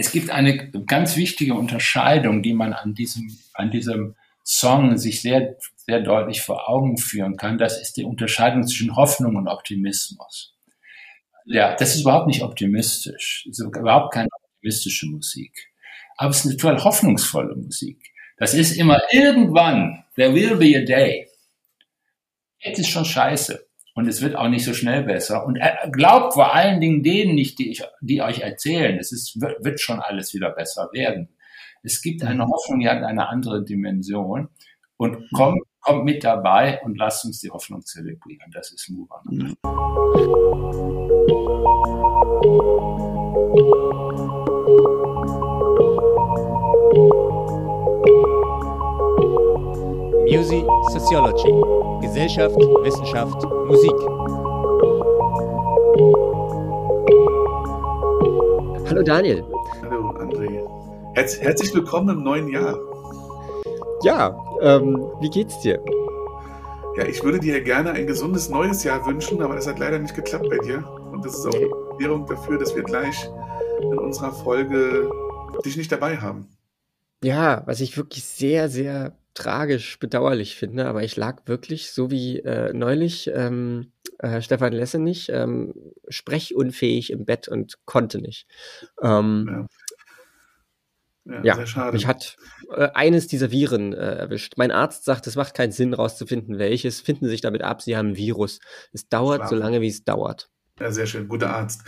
es gibt eine ganz wichtige Unterscheidung, die man an diesem, an diesem Song sich sehr, sehr deutlich vor Augen führen kann. Das ist die Unterscheidung zwischen Hoffnung und Optimismus. Ja, das ist überhaupt nicht optimistisch. Das ist überhaupt keine optimistische Musik. Aber es ist eine total hoffnungsvolle Musik. Das ist immer irgendwann, there will be a day. Jetzt ist schon scheiße. Und es wird auch nicht so schnell besser. Und glaubt vor allen Dingen denen nicht, die, ich, die euch erzählen, es ist, wird, schon alles wieder besser werden. Es gibt eine Hoffnung, die hat eine andere Dimension. Und kommt, kommt mit dabei und lasst uns die Hoffnung zelebrieren. Das ist Muran. Mhm. Music Sociology. Gesellschaft, Wissenschaft, Musik. Hallo Daniel. Hallo André. Herz, herzlich willkommen im neuen Jahr. Ja, ähm, wie geht's dir? Ja, ich würde dir gerne ein gesundes neues Jahr wünschen, aber das hat leider nicht geklappt bei dir. Und das ist auch eine Erklärung dafür, dass wir gleich in unserer Folge dich nicht dabei haben. Ja, was ich wirklich sehr, sehr tragisch bedauerlich finde, aber ich lag wirklich, so wie äh, neulich ähm, äh, Stefan Lessenich, ähm, sprechunfähig im Bett und konnte nicht. Ähm, ja. Ja, ja mich hat äh, eines dieser Viren äh, erwischt. Mein Arzt sagt, es macht keinen Sinn, rauszufinden, welches. Finden Sie sich damit ab, Sie haben ein Virus. Es dauert Klar. so lange, wie es dauert. Ja, sehr schön, guter Arzt.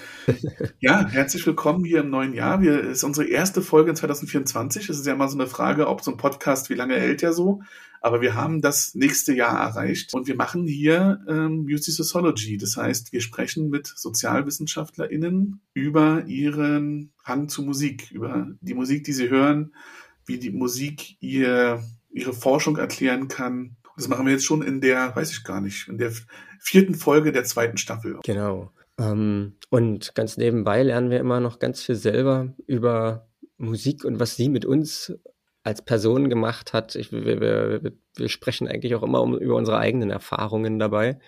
ja, herzlich willkommen hier im neuen Jahr. Wir ist unsere erste Folge in 2024. Es ist ja immer so eine Frage, ob so ein Podcast, wie lange hält der so? Aber wir haben das nächste Jahr erreicht und wir machen hier ähm, Music Sociology. Das heißt, wir sprechen mit SozialwissenschaftlerInnen über ihren Hang zu Musik, über die Musik, die sie hören, wie die Musik ihr, ihre Forschung erklären kann. Das machen wir jetzt schon in der, weiß ich gar nicht, in der vierten Folge der zweiten Staffel. Genau. Ähm, und ganz nebenbei lernen wir immer noch ganz viel selber über Musik und was sie mit uns als Person gemacht hat. Ich, wir, wir, wir sprechen eigentlich auch immer um, über unsere eigenen Erfahrungen dabei.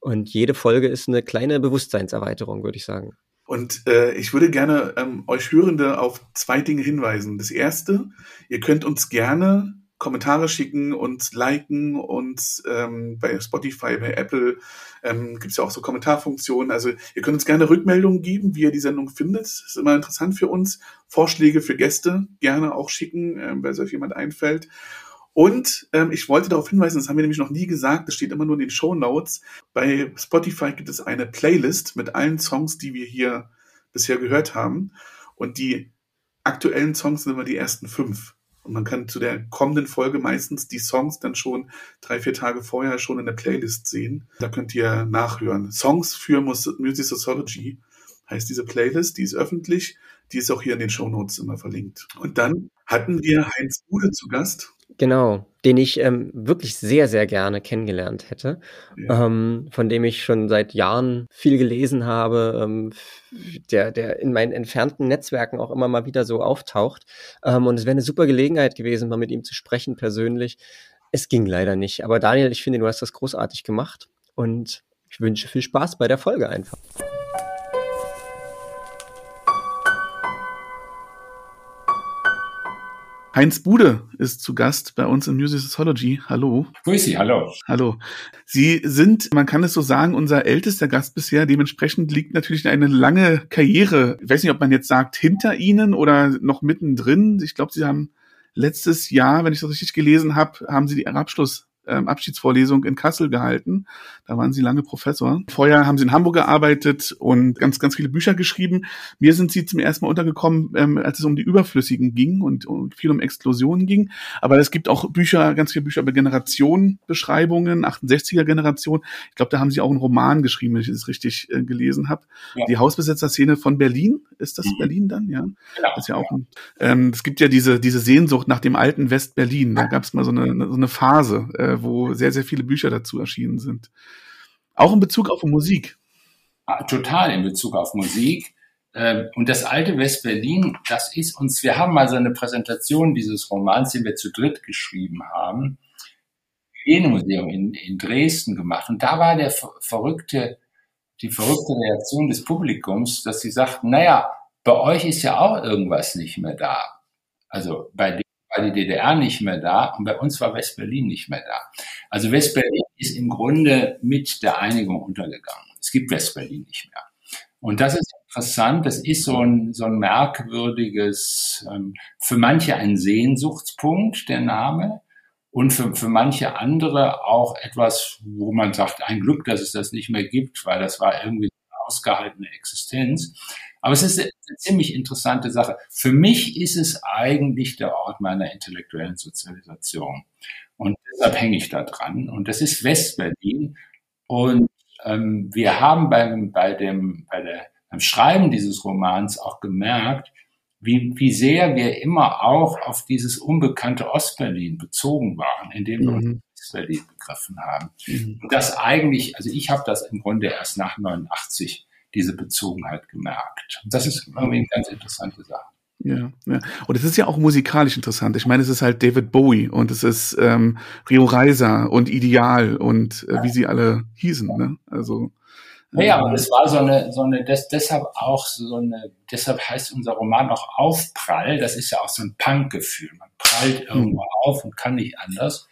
Und jede Folge ist eine kleine Bewusstseinserweiterung, würde ich sagen. Und äh, ich würde gerne ähm, euch Hörende auf zwei Dinge hinweisen. Das erste, ihr könnt uns gerne Kommentare schicken und liken und ähm, bei Spotify, bei Apple ähm, gibt es ja auch so Kommentarfunktionen. Also ihr könnt uns gerne Rückmeldungen geben, wie ihr die Sendung findet. Ist immer interessant für uns. Vorschläge für Gäste gerne auch schicken, ähm, wenn euch jemand einfällt. Und ähm, ich wollte darauf hinweisen, das haben wir nämlich noch nie gesagt, das steht immer nur in den Show Notes. Bei Spotify gibt es eine Playlist mit allen Songs, die wir hier bisher gehört haben. Und die aktuellen Songs sind immer die ersten fünf. Und man kann zu der kommenden Folge meistens die Songs dann schon drei, vier Tage vorher schon in der Playlist sehen. Da könnt ihr nachhören. Songs für Music Sociology heißt diese Playlist, die ist öffentlich, die ist auch hier in den Show Notes immer verlinkt. Und dann hatten wir Heinz Bude zu Gast. Genau, den ich ähm, wirklich sehr, sehr gerne kennengelernt hätte, ja. ähm, von dem ich schon seit Jahren viel gelesen habe, ähm, der, der in meinen entfernten Netzwerken auch immer mal wieder so auftaucht. Ähm, und es wäre eine super Gelegenheit gewesen, mal mit ihm zu sprechen persönlich. Es ging leider nicht. Aber Daniel, ich finde, du hast das großartig gemacht und ich wünsche viel Spaß bei der Folge einfach. Heinz Bude ist zu Gast bei uns in Music Sociology. Hallo. Grüß Sie, hallo. Hallo. Sie sind, man kann es so sagen, unser ältester Gast bisher. Dementsprechend liegt natürlich eine lange Karriere. Ich weiß nicht, ob man jetzt sagt, hinter Ihnen oder noch mittendrin. Ich glaube, Sie haben letztes Jahr, wenn ich das richtig gelesen habe, haben Sie die Abschluss ähm, Abschiedsvorlesung in Kassel gehalten. Da waren sie lange Professor. Vorher haben sie in Hamburg gearbeitet und ganz, ganz viele Bücher geschrieben. Mir sind sie zum ersten Mal untergekommen, ähm, als es um die Überflüssigen ging und, und viel um Explosionen ging. Aber es gibt auch Bücher, ganz viele Bücher über Generationenbeschreibungen, 68er Generation. Ich glaube, da haben sie auch einen Roman geschrieben, wenn ich es richtig äh, gelesen habe. Ja. Die Hausbesetzerszene von Berlin. Ist das mhm. Berlin dann? Ja. ja. Das ist ja auch ein, ähm, es gibt ja diese, diese Sehnsucht nach dem alten West-Berlin. Da gab es mal so eine, so eine Phase, äh, wo sehr, sehr viele Bücher dazu erschienen sind. Auch in Bezug auf Musik. Ah, total in Bezug auf Musik. Ähm, und das alte West-Berlin, das ist uns, wir haben mal so eine Präsentation dieses Romans, den wir zu dritt geschrieben haben, im Museum in, in Dresden gemacht. Und da war der verrückte, die verrückte Reaktion des Publikums, dass sie sagten, naja, bei euch ist ja auch irgendwas nicht mehr da. Also bei dem war die DDR nicht mehr da und bei uns war West-Berlin nicht mehr da. Also West-Berlin ist im Grunde mit der Einigung untergegangen. Es gibt West-Berlin nicht mehr. Und das ist interessant. Das ist so ein, so ein merkwürdiges, ähm, für manche ein Sehnsuchtspunkt, der Name. Und für, für manche andere auch etwas, wo man sagt, ein Glück, dass es das nicht mehr gibt, weil das war irgendwie ausgehaltene Existenz. Aber es ist eine ziemlich interessante Sache. Für mich ist es eigentlich der Ort meiner intellektuellen Sozialisation. Und deshalb hänge ich da dran. Und das ist Westberlin. Und ähm, wir haben beim, bei dem, bei der, beim Schreiben dieses Romans auch gemerkt, wie, wie sehr wir immer auch auf dieses unbekannte Ostberlin bezogen waren, in dem wir mhm. Westberlin begriffen haben. Mhm. Und das eigentlich, also ich habe das im Grunde erst nach 89 diese Bezogenheit gemerkt. Und das ist irgendwie eine ganz interessante Sache. Ja, ja. Und es ist ja auch musikalisch interessant. Ich meine, es ist halt David Bowie und es ist ähm, Rio Reiser und Ideal und äh, wie sie alle hießen. Ne? Also naja, und es war so eine, so eine, das, deshalb auch so eine, deshalb heißt unser Roman auch Aufprall. Das ist ja auch so ein Punk-Gefühl. Man prallt irgendwo mhm. auf und kann nicht anders.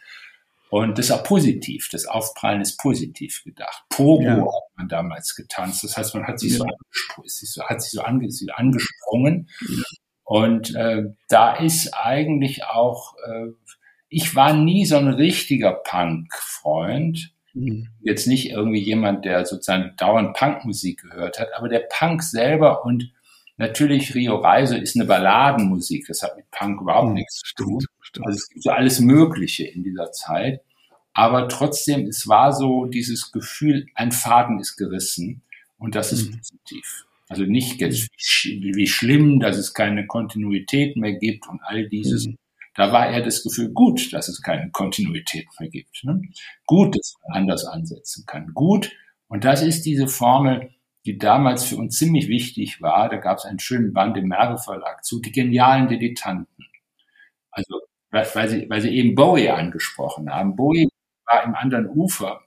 Und das ist auch positiv. Das Aufprallen ist positiv gedacht. Pogo ja. hat man damals getanzt. Das heißt, man hat sich, ja. so, hat sich so ange, angesprungen. Ja. Und äh, da ist eigentlich auch, äh, ich war nie so ein richtiger Punk-Freund. Mhm. Jetzt nicht irgendwie jemand, der sozusagen dauernd Punkmusik gehört hat, aber der Punk selber und natürlich Rio Reise ist eine Balladenmusik. Das hat mit Punk überhaupt mhm. nichts zu tun. Stimmt. Also es gibt so alles Mögliche in dieser Zeit. Aber trotzdem, es war so dieses Gefühl, ein Faden ist gerissen und das ist mhm. positiv. Also nicht jetzt wie, wie schlimm, dass es keine Kontinuität mehr gibt und all dieses. Mhm. Da war eher das Gefühl, gut, dass es keine Kontinuität mehr gibt. Ne? Gut, dass man anders ansetzen kann. Gut. Und das ist diese Formel, die damals für uns ziemlich wichtig war. Da gab es einen schönen Band im Merve Verlag zu, die genialen Dilettanten. Also weil sie, weil sie eben Bowie angesprochen haben. Bowie war im anderen Ufer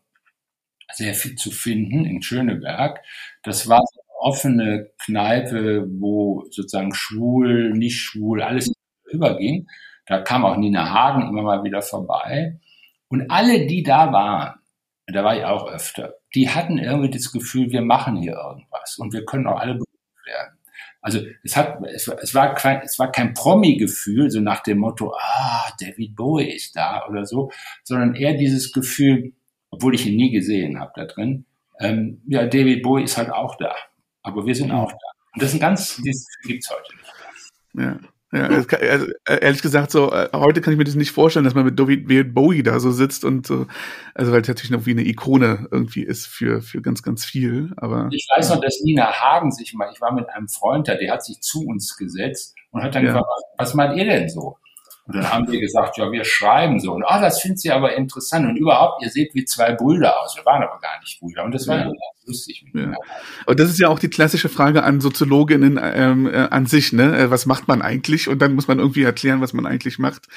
sehr viel zu finden, in Schöneberg. Das war eine offene Kneipe, wo sozusagen schwul, nicht schwul, alles überging. Da kam auch Nina Hagen immer mal wieder vorbei. Und alle, die da waren, da war ich auch öfter, die hatten irgendwie das Gefühl, wir machen hier irgendwas und wir können auch alle berühmt werden. Also es hat, es, es war kein, es war kein Promi-Gefühl, so nach dem Motto, ah, David Bowie ist da oder so, sondern eher dieses Gefühl, obwohl ich ihn nie gesehen habe da drin, ähm, ja, David Bowie ist halt auch da, aber wir sind auch da. Und das ist ein ganz, das gibt's heute nicht. Ja. Ja, also ehrlich gesagt, so äh, heute kann ich mir das nicht vorstellen, dass man mit David Bowie da so sitzt und so, also weil es natürlich noch wie eine Ikone irgendwie ist für für ganz ganz viel. Aber ich weiß noch, dass Nina Hagen sich mal, ich war mit einem Freund da, der hat sich zu uns gesetzt und hat dann ja. gefragt, was meint ihr denn so? Und dann haben wir gesagt, ja, wir schreiben so. Und ah, das findet sie aber interessant. Und überhaupt, ihr seht wie zwei Brüder aus. Wir waren aber gar nicht Brüder. Und das war ja. lustig. Ja. Und das ist ja auch die klassische Frage an Soziologinnen ähm, äh, an sich, ne? Äh, was macht man eigentlich? Und dann muss man irgendwie erklären, was man eigentlich macht.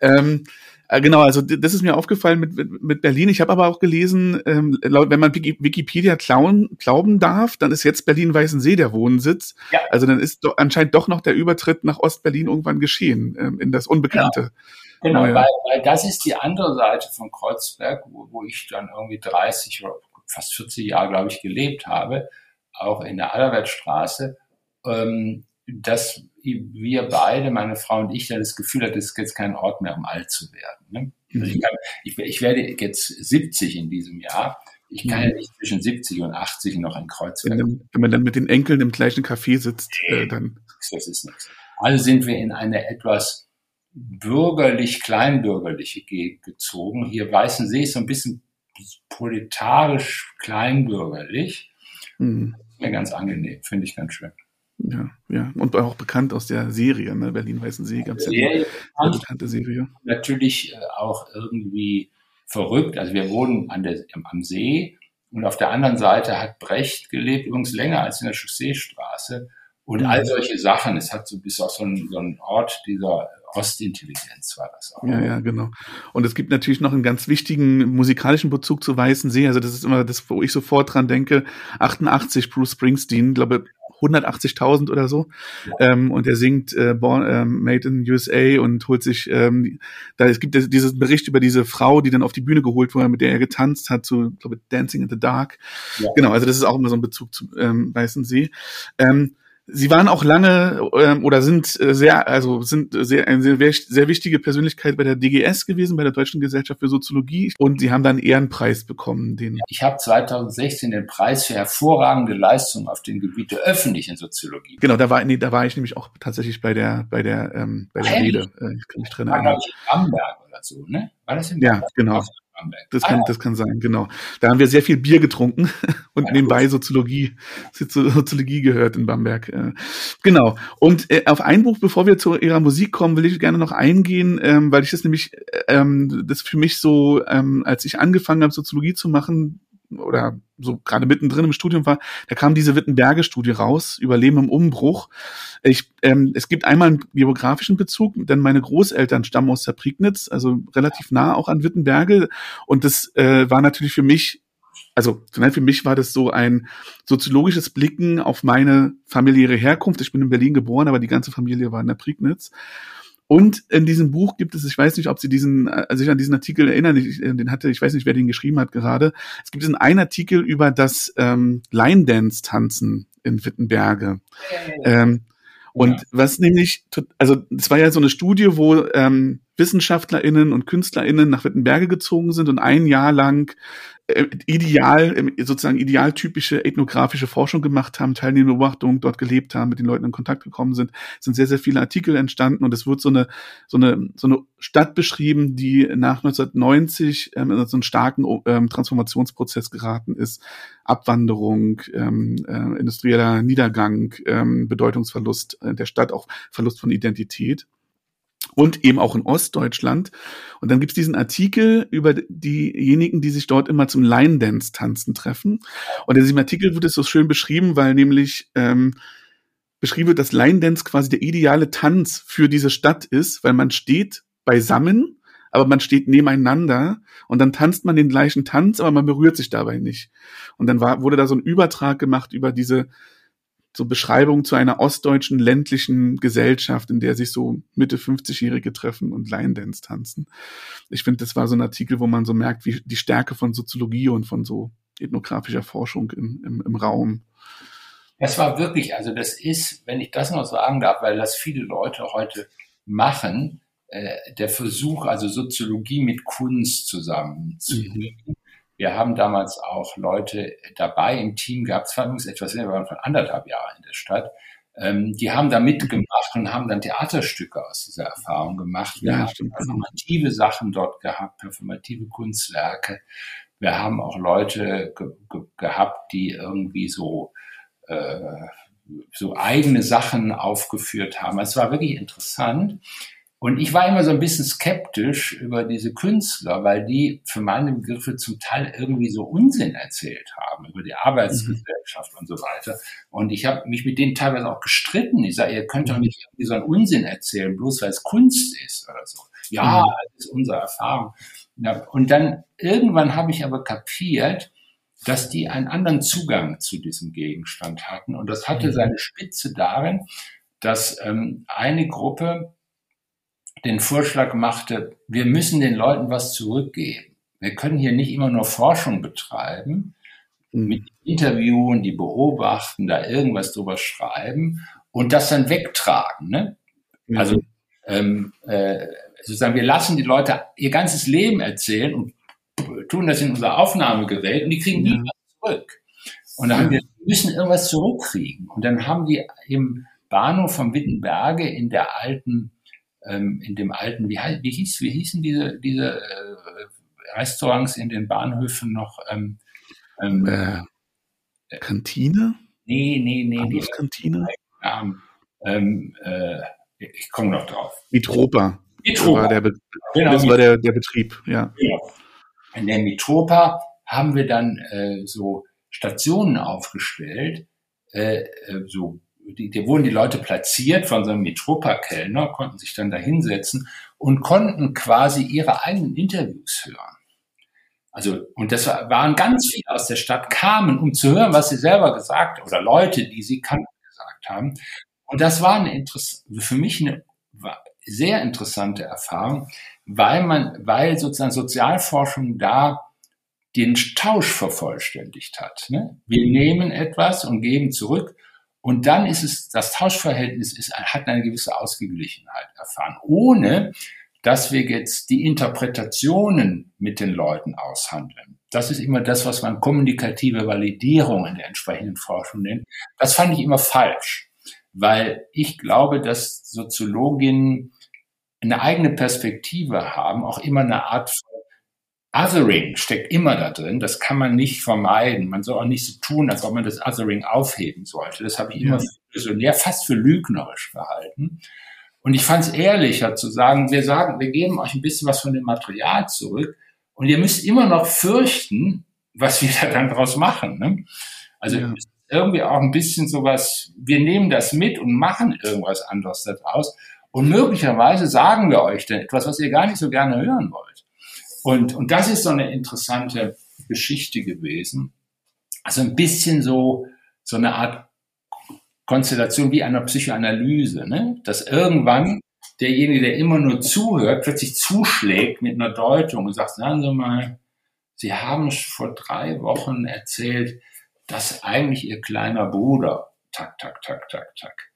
Ähm, äh, Genau, also das ist mir aufgefallen mit, mit Berlin. Ich habe aber auch gelesen, ähm, wenn man Wikipedia klauen, glauben darf, dann ist jetzt Berlin-Weißensee der Wohnsitz. Ja. Also dann ist doch anscheinend doch noch der Übertritt nach Ostberlin irgendwann geschehen, ähm, in das Unbekannte. Genau, genau weil, weil das ist die andere Seite von Kreuzberg, wo, wo ich dann irgendwie 30 oder fast 40 Jahre, glaube ich, gelebt habe, auch in der Allerwertstraße. Ähm, dass wir beide, meine Frau und ich, ja das Gefühl hatten, es ist jetzt kein Ort mehr, um alt zu werden. Ne? Also ich, kann, ich, ich, werde jetzt 70 in diesem Jahr. Ich kann ja nicht zwischen 70 und 80 noch ein Kreuzberg. Wenn, wenn man dann mit den Enkeln im gleichen Café sitzt, äh, dann. Das ist nichts. Also sind wir in eine etwas bürgerlich, kleinbürgerliche Gegend gezogen. Hier Weißensee ist so ein bisschen proletarisch, kleinbürgerlich. Mhm. Mir ganz angenehm, finde ich ganz schön. Ja, ja. Und auch bekannt aus der Serie, ne? Berlin-Weißensee gab es ja eine sehr bekannte Serie. Natürlich äh, auch irgendwie verrückt. Also wir wohnen an der, am See und auf der anderen Seite hat Brecht gelebt, übrigens länger als in der Chausseestraße. Und all solche Sachen. Es hat so bis auch so ein, so ein Ort dieser Ostintelligenz war das auch. Ja, ja, genau. Und es gibt natürlich noch einen ganz wichtigen musikalischen Bezug zu Weißensee. Also das ist immer das, wo ich sofort dran denke. 88 Bruce Springsteen, glaube 180.000 oder so. Ja. Ähm, und er singt äh, Born, ähm, Made in USA und holt sich, ähm, da es gibt dieses Bericht über diese Frau, die dann auf die Bühne geholt wurde, mit der er getanzt hat, zu, glaube Dancing in the Dark. Ja. Genau, also das ist auch immer so ein Bezug zu ähm, Weißensee. Ähm, Sie waren auch lange ähm, oder sind äh, sehr, also sind sehr eine sehr, sehr wichtige Persönlichkeit bei der DGS gewesen, bei der Deutschen Gesellschaft für Soziologie. Und Sie haben dann einen Ehrenpreis bekommen. Den ich habe 2016 den Preis für hervorragende Leistung auf dem Gebiet der öffentlichen Soziologie. Genau, da war, nee, da war ich nämlich auch tatsächlich bei der, bei der, ähm, bei der Rede. Äh, ich kann mich drin erinnern. War, ich, in Bamberg so, ne? War das in Bamberg? Ja, genau. Das kann, ah, das kann sein, genau. Da haben wir sehr viel Bier getrunken und ja, nebenbei gut. Soziologie, Soziologie gehört in Bamberg. Äh. Genau. Und äh, auf ein Buch, bevor wir zu ihrer Musik kommen, will ich gerne noch eingehen, ähm, weil ich das nämlich, ähm, das für mich so, ähm, als ich angefangen habe, Soziologie zu machen, oder so gerade mittendrin im Studium war, da kam diese Wittenberge-Studie raus, Überleben im Umbruch. Ich, ähm, es gibt einmal einen biografischen Bezug, denn meine Großeltern stammen aus der Prignitz, also relativ nah auch an Wittenberge. Und das äh, war natürlich für mich, also für mich war das so ein soziologisches Blicken auf meine familiäre Herkunft. Ich bin in Berlin geboren, aber die ganze Familie war in der Prignitz. Und in diesem Buch gibt es, ich weiß nicht, ob Sie diesen, also sich an diesen Artikel erinnern, ich, äh, den hatte, ich weiß nicht, wer den geschrieben hat gerade. Es gibt einen Artikel über das ähm, Line Dance Tanzen in Wittenberge. Ähm, und ja. was nämlich, also es war ja so eine Studie, wo ähm, WissenschaftlerInnen und KünstlerInnen nach Wittenberge gezogen sind und ein Jahr lang äh, ideal, sozusagen idealtypische ethnografische Forschung gemacht haben, teilnehmende Beobachtungen dort gelebt haben, mit den Leuten in Kontakt gekommen sind, sind sehr, sehr viele Artikel entstanden und es wird so eine, so eine, so eine Stadt beschrieben, die nach 1990 ähm, in so einen starken ähm, Transformationsprozess geraten ist. Abwanderung, ähm, äh, industrieller Niedergang, ähm, Bedeutungsverlust äh, der Stadt, auch Verlust von Identität und eben auch in Ostdeutschland. Und dann gibt's diesen Artikel über diejenigen, die sich dort immer zum Line Dance tanzen treffen. Und in diesem Artikel wird es so schön beschrieben, weil nämlich ähm, beschrieben wird, dass Line Dance quasi der ideale Tanz für diese Stadt ist, weil man steht beisammen, aber man steht nebeneinander und dann tanzt man den gleichen Tanz, aber man berührt sich dabei nicht. Und dann war, wurde da so ein Übertrag gemacht über diese so Beschreibung zu einer ostdeutschen ländlichen Gesellschaft, in der sich so Mitte 50-Jährige treffen und Line Dance tanzen. Ich finde, das war so ein Artikel, wo man so merkt, wie die Stärke von Soziologie und von so ethnografischer Forschung im, im, im Raum. Es war wirklich, also das ist, wenn ich das noch sagen darf, weil das viele Leute heute machen, äh, der Versuch, also Soziologie mit Kunst zusammenzubringen. Mhm. Wir haben damals auch Leute dabei im Team gehabt, es war übrigens etwas länger, wir waren von anderthalb Jahren in der Stadt. Ähm, die haben da mitgemacht und haben dann Theaterstücke aus dieser Erfahrung gemacht. Wir ja, haben stimmt. performative Sachen dort gehabt, performative Kunstwerke. Wir haben auch Leute ge ge gehabt, die irgendwie so äh, so eigene Sachen aufgeführt haben. Es war wirklich interessant. Und ich war immer so ein bisschen skeptisch über diese Künstler, weil die für meine Begriffe zum Teil irgendwie so Unsinn erzählt haben über die Arbeitsgesellschaft mhm. und so weiter. Und ich habe mich mit denen teilweise auch gestritten. Ich sage, ihr könnt doch nicht irgendwie so einen Unsinn erzählen, bloß weil es Kunst ist oder so. Ja, mhm. das ist unsere Erfahrung. Und dann irgendwann habe ich aber kapiert, dass die einen anderen Zugang zu diesem Gegenstand hatten. Und das hatte mhm. seine Spitze darin, dass ähm, eine Gruppe den Vorschlag machte, wir müssen den Leuten was zurückgeben. Wir können hier nicht immer nur Forschung betreiben, mhm. mit Interviewen, die beobachten, da irgendwas drüber schreiben und das dann wegtragen. Ne? Mhm. Also ähm, äh, sozusagen, wir lassen die Leute ihr ganzes Leben erzählen und tun das in unser Aufnahmegerät und die kriegen nie was zurück. Und dann haben wir, wir müssen irgendwas zurückkriegen. Und dann haben die im Bahnhof von Wittenberge in der alten ähm, in dem alten, wie, wie, hieß, wie hießen diese, diese äh, Restaurants in den Bahnhöfen noch? Ähm, ähm, äh, Kantine? Nee, nee, nee. Die Kantine? Ähm, äh, ich komme noch drauf. Mitropa. Mitropa. War der genau, das war der, der Betrieb, ja. Genau. In der Mitropa haben wir dann äh, so Stationen aufgestellt, äh, äh so die, die wurden die Leute platziert von so einem Mitropa-Kellner, konnten sich dann da hinsetzen und konnten quasi ihre eigenen Interviews hören. Also, und das waren ganz viele aus der Stadt kamen, um zu hören, was sie selber gesagt oder Leute, die sie kannten, gesagt haben. Und das war eine Interess für mich eine sehr interessante Erfahrung, weil man, weil sozusagen Sozialforschung da den Tausch vervollständigt hat. Ne? Wir nehmen etwas und geben zurück und dann ist es, das Tauschverhältnis ist, hat eine gewisse Ausgeglichenheit erfahren, ohne dass wir jetzt die Interpretationen mit den Leuten aushandeln. Das ist immer das, was man kommunikative Validierung in der entsprechenden Forschung nennt. Das fand ich immer falsch, weil ich glaube, dass Soziologinnen eine eigene Perspektive haben, auch immer eine Art von Othering steckt immer da drin. Das kann man nicht vermeiden. Man soll auch nicht so tun, als ob man das Othering aufheben sollte. Das habe ich immer ja. fast für lügnerisch verhalten. Und ich fand es ehrlicher zu sagen, wir sagen, wir geben euch ein bisschen was von dem Material zurück und ihr müsst immer noch fürchten, was wir da dann draus machen. Ne? Also ja. irgendwie auch ein bisschen sowas, wir nehmen das mit und machen irgendwas anderes daraus. Und möglicherweise sagen wir euch dann etwas, was ihr gar nicht so gerne hören wollt. Und, und das ist so eine interessante Geschichte gewesen. Also ein bisschen so, so eine Art Konstellation wie einer Psychoanalyse, ne? dass irgendwann derjenige, der immer nur zuhört, plötzlich zuschlägt mit einer Deutung und sagt, sagen Sie mal, Sie haben vor drei Wochen erzählt, dass eigentlich Ihr kleiner Bruder, tak, tak, tak, tak, tak.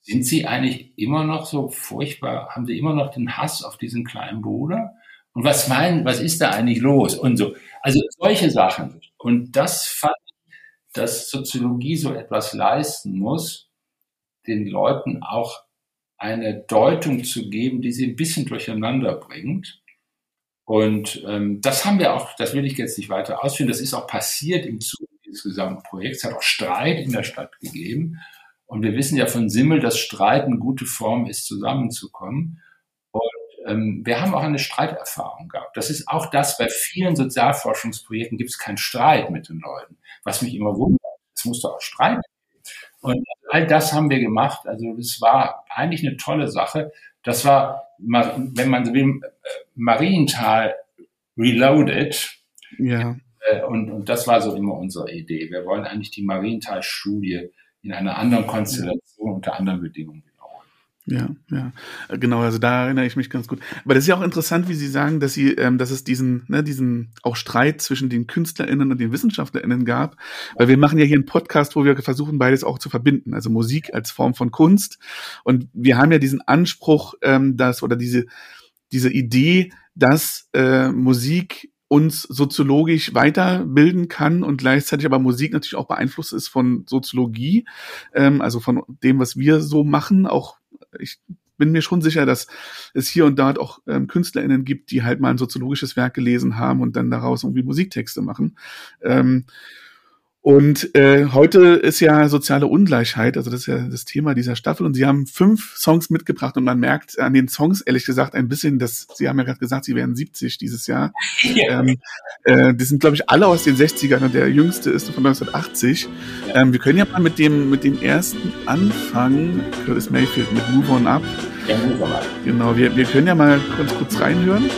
Sind Sie eigentlich immer noch so furchtbar, haben Sie immer noch den Hass auf diesen kleinen Bruder? Und was meinen, was ist da eigentlich los? Und so. Also solche Sachen. Und das fand dass Soziologie so etwas leisten muss, den Leuten auch eine Deutung zu geben, die sie ein bisschen durcheinander bringt. Und ähm, das haben wir auch, das will ich jetzt nicht weiter ausführen, das ist auch passiert im Zuge dieses gesamten Projekts. Es hat auch Streit in der Stadt gegeben. Und wir wissen ja von Simmel, dass Streit eine gute Form ist, zusammenzukommen. Ähm, wir haben auch eine Streiterfahrung gehabt. Das ist auch das, bei vielen Sozialforschungsprojekten gibt es keinen Streit mit den Leuten was mich immer wundert. Es musste auch Streit Und all das haben wir gemacht. Also es war eigentlich eine tolle Sache. Das war, wenn man so will, Marienthal reloaded. Ja. Äh, und, und das war so immer unsere Idee. Wir wollen eigentlich die Marienthal-Studie in einer anderen Konstellation unter anderen Bedingungen ja, ja, genau. Also da erinnere ich mich ganz gut. Aber das ist ja auch interessant, wie Sie sagen, dass Sie, ähm, dass es diesen, ne, diesen auch Streit zwischen den KünstlerInnen und den WissenschaftlerInnen gab. Weil wir machen ja hier einen Podcast, wo wir versuchen, beides auch zu verbinden. Also Musik als Form von Kunst. Und wir haben ja diesen Anspruch, ähm, dass oder diese diese Idee, dass äh, Musik uns soziologisch weiterbilden kann und gleichzeitig aber Musik natürlich auch beeinflusst ist von Soziologie, ähm, also von dem, was wir so machen, auch ich bin mir schon sicher, dass es hier und da auch ähm, KünstlerInnen gibt, die halt mal ein soziologisches Werk gelesen haben und dann daraus irgendwie Musiktexte machen. Ähm, und äh, heute ist ja soziale Ungleichheit, also das ist ja das Thema dieser Staffel. Und sie haben fünf Songs mitgebracht und man merkt an den Songs ehrlich gesagt ein bisschen, dass sie haben ja gerade gesagt, sie werden 70 dieses Jahr. Ja. Ähm, äh, die sind glaube ich alle aus den 60ern und der jüngste ist von 1980. Ja. Ähm, wir können ja mal mit dem mit dem ersten anfangen. Curtis Mayfield mit Move On Up. Ja, Move On Up. Genau, wir, wir können ja mal ganz kurz reinhören.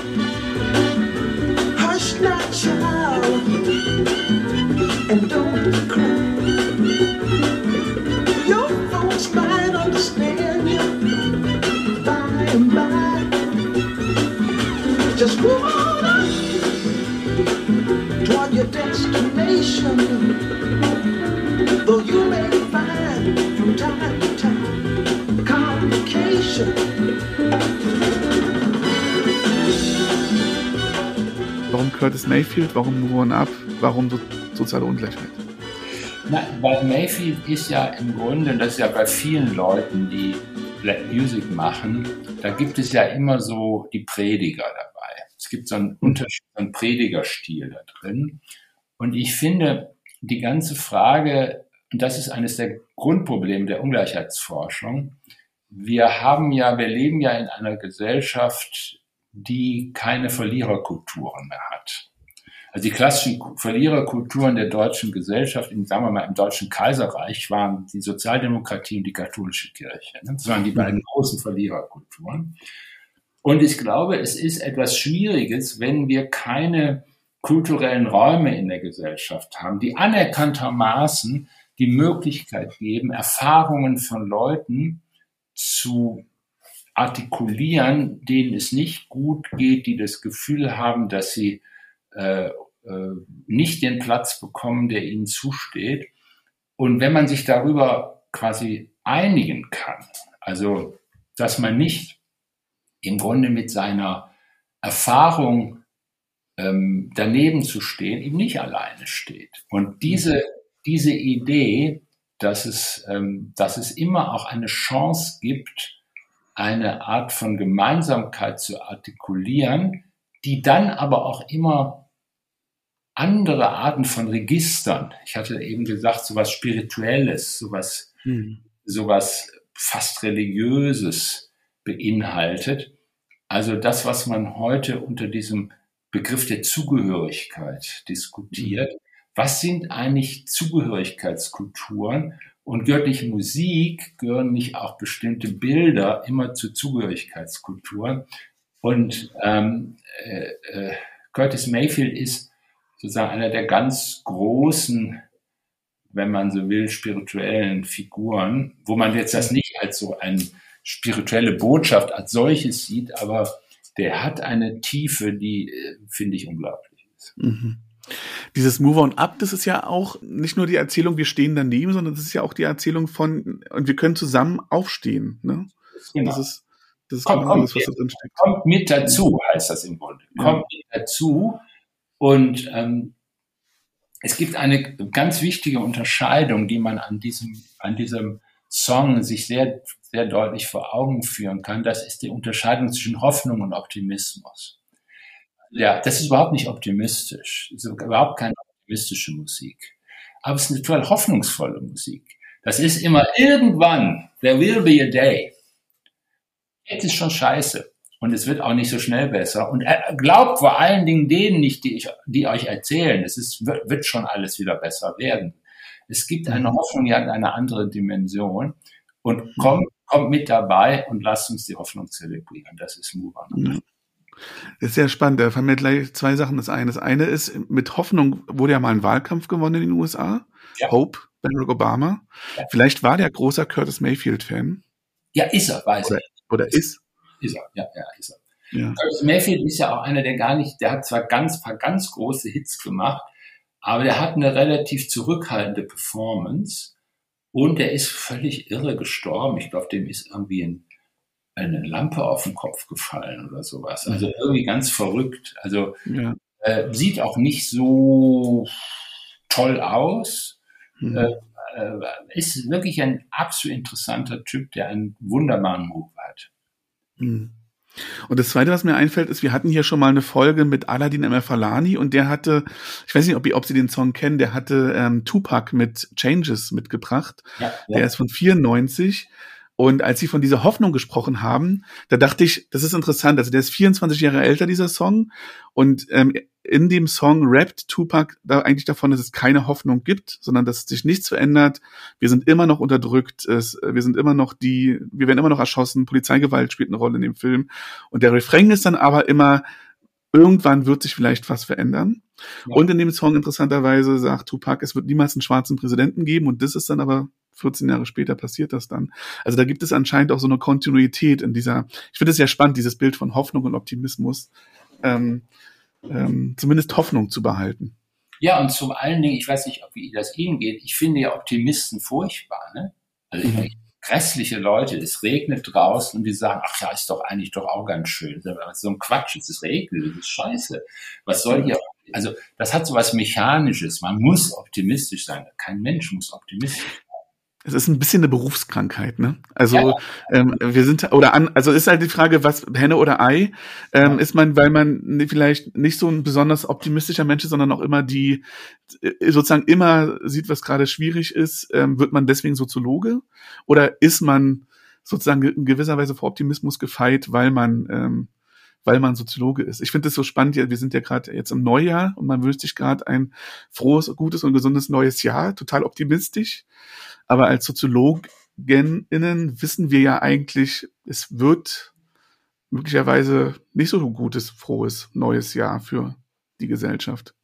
Just move on toward your destination. Though you may find from time to time complication. Warum Curtis Mayfield? Warum Move On Up? Warum so soziale Ungleichheit? Na, weil Mayfield ist ja im Grunde, das ist ja bei vielen Leuten, die Black Music machen, da gibt es ja immer so die Prediger dabei. Es gibt so einen Unterschied, so einen Predigerstil da drin. Und ich finde, die ganze Frage, und das ist eines der Grundprobleme der Ungleichheitsforschung, wir haben ja, wir leben ja in einer Gesellschaft, die keine Verliererkulturen mehr hat. Also die klassischen Verliererkulturen der deutschen Gesellschaft, in, sagen wir mal im Deutschen Kaiserreich, waren die Sozialdemokratie und die katholische Kirche. Ne? Das waren die beiden großen Verliererkulturen. Und ich glaube, es ist etwas Schwieriges, wenn wir keine kulturellen Räume in der Gesellschaft haben, die anerkanntermaßen die Möglichkeit geben, Erfahrungen von Leuten zu artikulieren, denen es nicht gut geht, die das Gefühl haben, dass sie äh, äh, nicht den Platz bekommen, der ihnen zusteht. Und wenn man sich darüber quasi einigen kann, also dass man nicht im Grunde mit seiner Erfahrung ähm, daneben zu stehen, eben nicht alleine steht. Und diese, diese Idee, dass es, ähm, dass es immer auch eine Chance gibt, eine Art von Gemeinsamkeit zu artikulieren, die dann aber auch immer andere Arten von Registern, ich hatte eben gesagt, sowas Spirituelles, sowas, mhm. sowas fast Religiöses beinhaltet. Also das, was man heute unter diesem Begriff der Zugehörigkeit diskutiert. Was sind eigentlich Zugehörigkeitskulturen? Und gehört nicht Musik, gehören nicht auch bestimmte Bilder immer zu Zugehörigkeitskulturen? Und ähm, äh, äh, Curtis Mayfield ist sozusagen einer der ganz großen, wenn man so will, spirituellen Figuren, wo man jetzt das nicht als so eine spirituelle Botschaft als solches sieht, aber der hat eine Tiefe, die, äh, finde ich, unglaublich ist. Mhm. Dieses Move on Up, das ist ja auch nicht nur die Erzählung, wir stehen daneben, sondern das ist ja auch die Erzählung von, und wir können zusammen aufstehen. Ne? Genau. Das ist, das ist kommt, genau alles, was da drin steckt. Kommt mit dazu, heißt das im Grunde. Ja. Kommt mit dazu. Und ähm, es gibt eine ganz wichtige Unterscheidung, die man an diesem, an diesem Song sich sehr, sehr deutlich vor Augen führen kann. Das ist die Unterscheidung zwischen Hoffnung und Optimismus. Ja, das ist überhaupt nicht optimistisch. Das ist überhaupt keine optimistische Musik. Aber es ist eine total hoffnungsvolle Musik. Das ist immer irgendwann, there will be a day. Jetzt ist schon scheiße. Und es wird auch nicht so schnell besser. Und glaubt vor allen Dingen denen nicht, die, ich, die euch erzählen, es ist, wird, wird schon alles wieder besser werden. Es gibt eine Hoffnung, die hat eine andere Dimension. Und kommt, kommt mit dabei und lasst uns die Hoffnung zelebrieren. Das ist Muran. Das ist sehr spannend. Da fallen mir gleich zwei Sachen. Das eine, das eine ist, mit Hoffnung wurde ja mal ein Wahlkampf gewonnen in den USA. Ja. Hope, Barack Obama. Ja. Vielleicht war der großer Curtis Mayfield-Fan. Ja, ist er, weiß oder, ich. Oder ist? Ist er, ja, ja, ist er. Ja. Curtis Mayfield ist ja auch einer, der gar nicht, der hat zwar ganz, paar ganz große Hits gemacht, aber der hat eine relativ zurückhaltende Performance und der ist völlig irre gestorben. Ich glaube, dem ist irgendwie ein eine Lampe auf den Kopf gefallen oder sowas. Also irgendwie ganz verrückt. Also ja. äh, sieht auch nicht so toll aus. Mhm. Äh, äh, ist wirklich ein absolut interessanter Typ, der einen wunderbaren Move hat. Mhm. Und das Zweite, was mir einfällt, ist, wir hatten hier schon mal eine Folge mit Aladdin M. Falani und der hatte, ich weiß nicht, ob, ob Sie den Song kennen, der hatte ähm, Tupac mit Changes mitgebracht. Ja, ja. Der ist von 94 und als sie von dieser Hoffnung gesprochen haben, da dachte ich, das ist interessant. Also der ist 24 Jahre älter, dieser Song. Und ähm, in dem Song rappt Tupac da eigentlich davon, dass es keine Hoffnung gibt, sondern dass sich nichts verändert. Wir sind immer noch unterdrückt. Es, wir sind immer noch die, wir werden immer noch erschossen. Polizeigewalt spielt eine Rolle in dem Film. Und der Refrain ist dann aber immer, irgendwann wird sich vielleicht was verändern. Ja. Und in dem Song interessanterweise sagt Tupac, es wird niemals einen schwarzen Präsidenten geben. Und das ist dann aber 14 Jahre später passiert das dann. Also da gibt es anscheinend auch so eine Kontinuität in dieser, ich finde es sehr spannend, dieses Bild von Hoffnung und Optimismus, ähm, ähm, zumindest Hoffnung zu behalten. Ja, und zum allen Dingen, ich weiß nicht, wie das Ihnen geht, ich finde ja Optimisten furchtbar, ne? Also mhm. ich, grässliche Leute, es regnet draußen und die sagen, ach ja, ist doch eigentlich doch auch ganz schön. So ein Quatsch, es regnet, das ist scheiße. Was soll hier? Also das hat so was Mechanisches. Man muss optimistisch sein. Kein Mensch muss optimistisch sein es ist ein bisschen eine Berufskrankheit, ne? Also ja. ähm, wir sind oder an, also ist halt die Frage, was Henne oder Ei ähm, ja. ist man, weil man vielleicht nicht so ein besonders optimistischer Mensch ist, sondern auch immer die äh, sozusagen immer sieht, was gerade schwierig ist, ähm, wird man deswegen Soziologe oder ist man sozusagen in gewisser Weise vor Optimismus gefeit, weil man ähm, weil man Soziologe ist. Ich finde das so spannend, wir sind ja gerade jetzt im Neujahr und man wünscht sich gerade ein frohes, gutes und gesundes neues Jahr, total optimistisch. Aber als SoziologInnen wissen wir ja eigentlich, es wird möglicherweise nicht so ein gutes, frohes neues Jahr für die Gesellschaft.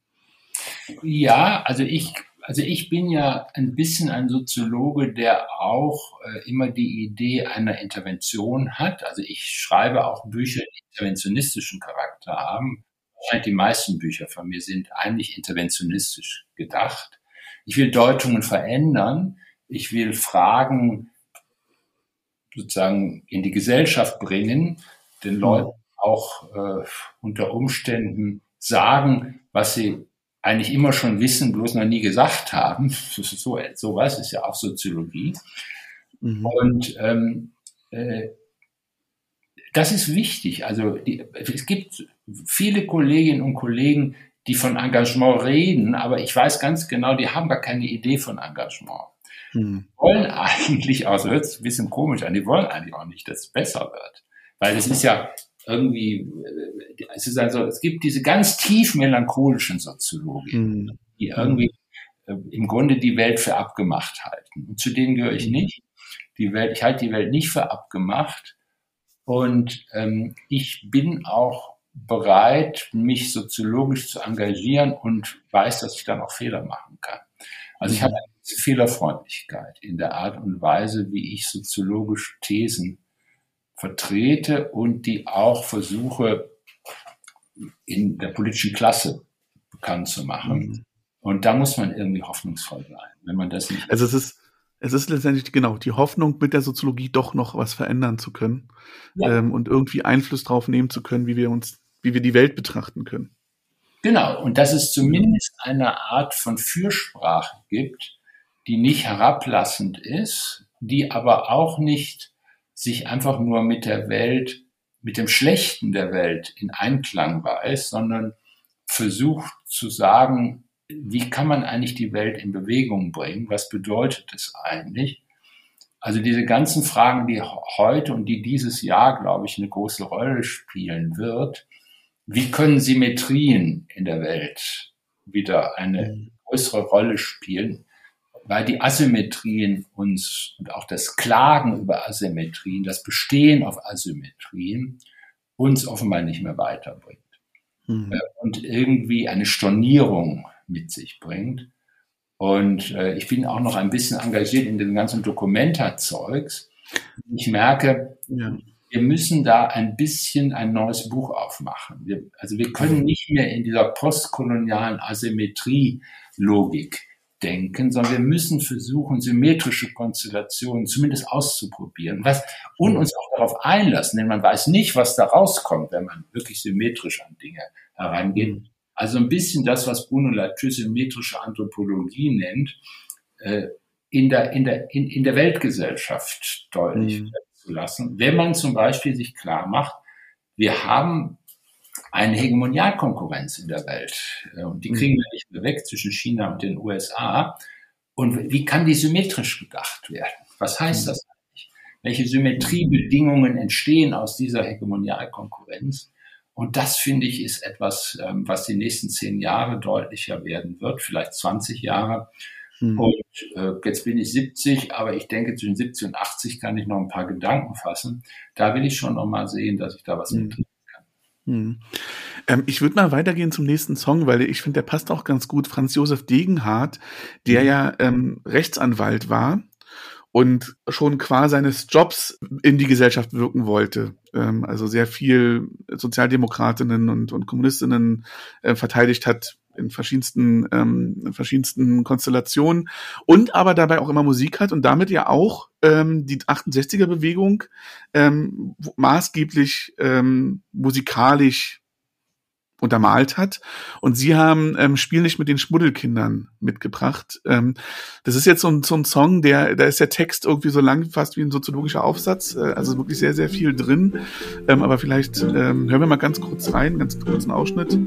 Ja, also ich also ich bin ja ein bisschen ein Soziologe, der auch äh, immer die Idee einer Intervention hat. Also ich schreibe auch Bücher, interventionistischen Charakter haben. Wahrscheinlich die meisten Bücher von mir sind eigentlich interventionistisch gedacht. Ich will Deutungen verändern. Ich will Fragen sozusagen in die Gesellschaft bringen, den Leuten auch äh, unter Umständen sagen, was sie eigentlich immer schon wissen, bloß noch nie gesagt haben. So, sowas ist ja auch Soziologie. Mhm. Und ähm, äh, das ist wichtig. Also die, es gibt viele Kolleginnen und Kollegen, die von Engagement reden, aber ich weiß ganz genau, die haben gar keine Idee von Engagement. Die wollen eigentlich, also hört es ein bisschen komisch an, die wollen eigentlich auch nicht, dass es besser wird. Weil es ist ja, irgendwie, äh, es ist also, es gibt diese ganz tief melancholischen Soziologien, mhm. die irgendwie äh, im Grunde die Welt für abgemacht halten. Und zu denen gehöre ich mhm. nicht. Die Welt, ich halte die Welt nicht für abgemacht. Und ähm, ich bin auch bereit, mich soziologisch zu engagieren und weiß, dass ich dann auch Fehler machen kann. Also ich mhm. habe eine Fehlerfreundlichkeit in der Art und Weise, wie ich soziologische Thesen vertrete und die auch versuche in der politischen Klasse bekannt zu machen. Mhm. Und da muss man irgendwie hoffnungsvoll sein, wenn man das nicht. Also es ist, es ist letztendlich genau die Hoffnung, mit der Soziologie doch noch was verändern zu können ja. ähm, und irgendwie Einfluss drauf nehmen zu können, wie wir uns, wie wir die Welt betrachten können. Genau, und dass es zumindest eine Art von Fürsprache gibt, die nicht herablassend ist, die aber auch nicht sich einfach nur mit der Welt, mit dem Schlechten der Welt in Einklang weiß, sondern versucht zu sagen, wie kann man eigentlich die Welt in Bewegung bringen? Was bedeutet es eigentlich? Also diese ganzen Fragen, die heute und die dieses Jahr, glaube ich, eine große Rolle spielen wird. Wie können Symmetrien in der Welt wieder eine mhm. größere Rolle spielen? weil die Asymmetrien uns und auch das Klagen über Asymmetrien, das Bestehen auf Asymmetrien uns offenbar nicht mehr weiterbringt mhm. und irgendwie eine Stornierung mit sich bringt. Und äh, ich bin auch noch ein bisschen engagiert in dem ganzen Dokumenta-Zeugs. Ich merke, ja. wir müssen da ein bisschen ein neues Buch aufmachen. Wir, also wir können nicht mehr in dieser postkolonialen Asymmetrie-Logik denken, sondern wir müssen versuchen, symmetrische Konstellationen zumindest auszuprobieren was, und uns auch darauf einlassen, denn man weiß nicht, was da rauskommt, wenn man wirklich symmetrisch an Dinge herangeht. Also ein bisschen das, was Bruno Latour symmetrische Anthropologie nennt, äh, in der, in der, in, in der Weltgesellschaft deutlich mhm. zu lassen. Wenn man zum Beispiel sich klar macht, wir haben eine Hegemonialkonkurrenz in der Welt. Äh, und die mhm. kriegen wir nicht mehr weg zwischen China und den USA. Und wie kann die symmetrisch gedacht werden? Was heißt mhm. das eigentlich? Welche Symmetriebedingungen entstehen aus dieser Hegemonialkonkurrenz? Und das, finde ich, ist etwas, ähm, was die nächsten zehn Jahre deutlicher werden wird, vielleicht 20 Jahre. Mhm. Und äh, jetzt bin ich 70, aber ich denke, zwischen 70 und 80 kann ich noch ein paar Gedanken fassen. Da will ich schon noch mal sehen, dass ich da was mhm. Hm. Ähm, ich würde mal weitergehen zum nächsten Song, weil ich finde, der passt auch ganz gut. Franz Josef Degenhardt, der mhm. ja ähm, Rechtsanwalt war und schon qua seines Jobs in die Gesellschaft wirken wollte. Ähm, also sehr viel Sozialdemokratinnen und, und Kommunistinnen äh, verteidigt hat in verschiedensten, ähm, in verschiedensten Konstellationen und aber dabei auch immer Musik hat und damit ja auch ähm, die 68er Bewegung ähm, maßgeblich ähm, musikalisch untermalt hat. Und sie haben ähm, Spiel nicht mit den Schmuddelkindern mitgebracht. Ähm, das ist jetzt so ein, so ein Song, der, da ist der Text irgendwie so lang, fast wie ein soziologischer Aufsatz, äh, also wirklich sehr, sehr viel drin. Ähm, aber vielleicht ähm, hören wir mal ganz kurz rein, ganz kurzen Ausschnitt.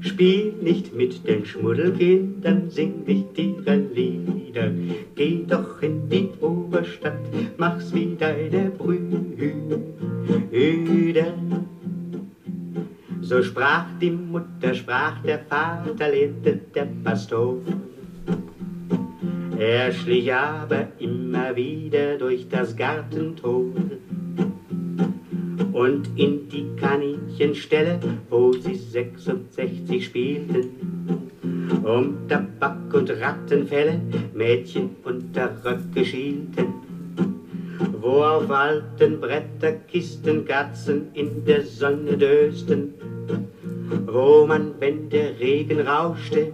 Spiel nicht mit den Schmuddelkindern, sing nicht ihre Lieder. Geh doch in die Oberstadt, mach's wie deine Brüder. So sprach die Mutter, sprach der Vater, lehrte der Pastor. Er schlich aber immer wieder durch das Gartentor und in die Kaninchenstelle, wo sie 66 spielten. Um Tabak und Rattenfälle Mädchen unter Röcke schielten, wo auf alten Bretterkisten Katzen in der Sonne dösten, wo man, wenn der Regen rauschte,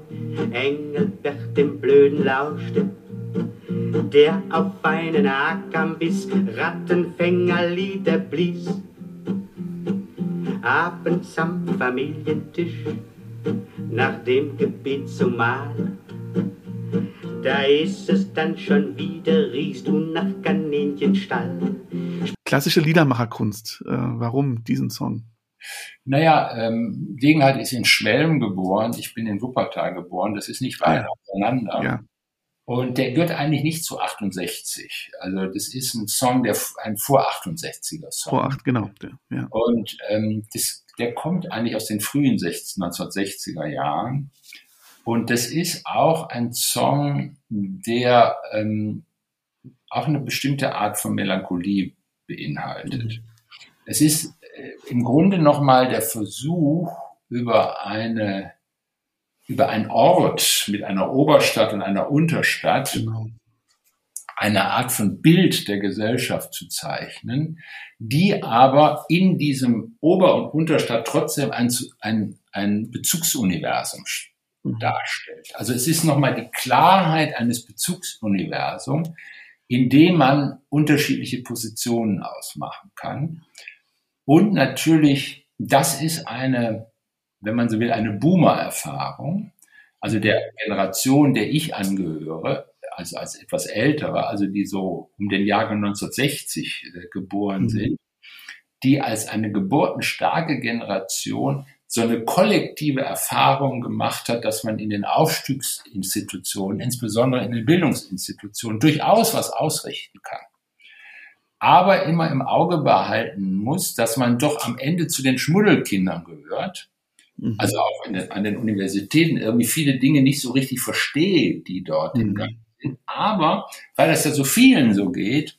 Engelbert dem Blöden lauschte, der auf einen Ackerbiss Rattenfängerlieder blies. Abends am Familientisch, nach dem Gebet zum Mahl, da ist es dann schon wieder, riechst du nach Kaninchenstall. Klassische Liedermacherkunst. Äh, warum diesen Song? Naja, ähm, Degenhardt ist in Schwelm geboren, ich bin in Wuppertal geboren, das ist nicht weit Ah, auseinander. Ja. Und der gehört eigentlich nicht zu 68. Also das ist ein Song, der ein vor 68er Song. Vor acht, genau. Der, ja. Und ähm, das, der kommt eigentlich aus den frühen 60, 1960er Jahren. Und das ist auch ein Song, der ähm, auch eine bestimmte Art von Melancholie beinhaltet. Es ist äh, im Grunde nochmal der Versuch, über eine über einen Ort mit einer Oberstadt und einer Unterstadt Genau. eine Art von Bild der Gesellschaft zu zeichnen, die aber in diesem Ober- und Unterstadt trotzdem ein, ein, ein Bezugsuniversum Mhm. Darstellt. Also es ist nochmal die Klarheit eines Bezugsuniversums, in dem man unterschiedliche Positionen ausmachen kann. Und natürlich, das ist eine, wenn man so will, eine Boomer-Erfahrung, also der Generation, der ich angehöre, also als etwas ältere, also die so um den Jahrgang 1960 äh, geboren Mhm. sind, die als eine geburtenstarke Generation so eine kollektive Erfahrung gemacht hat, dass man in den Aufstiegsinstitutionen, insbesondere in den Bildungsinstitutionen, durchaus was ausrichten kann. Aber immer im Auge behalten muss, dass man doch am Ende zu den Schmuddelkindern gehört. Mhm. Also auch den, an den Universitäten irgendwie viele Dinge nicht so richtig verstehe, die dort im Mhm. Gang sind. Aber weil das ja so vielen so geht,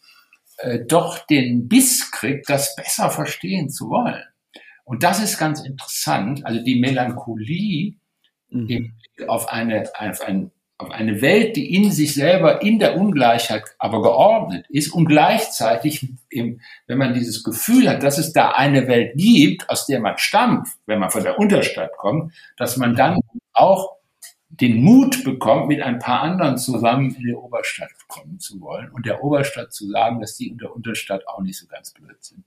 äh, doch den Biss kriegt, das besser verstehen zu wollen. Und das ist ganz interessant. Also die Melancholie Mhm. im Blick auf eine, auf, ein, auf eine Welt, die in sich selber in der Ungleichheit aber geordnet ist und gleichzeitig, im, wenn man dieses Gefühl hat, dass es da eine Welt gibt, aus der man stammt, wenn man von der Unterstadt kommt, dass man dann auch den Mut bekommt, mit ein paar anderen zusammen in die Oberstadt kommen zu wollen und der Oberstadt zu sagen, dass die in der Unterstadt auch nicht so ganz blöd sind.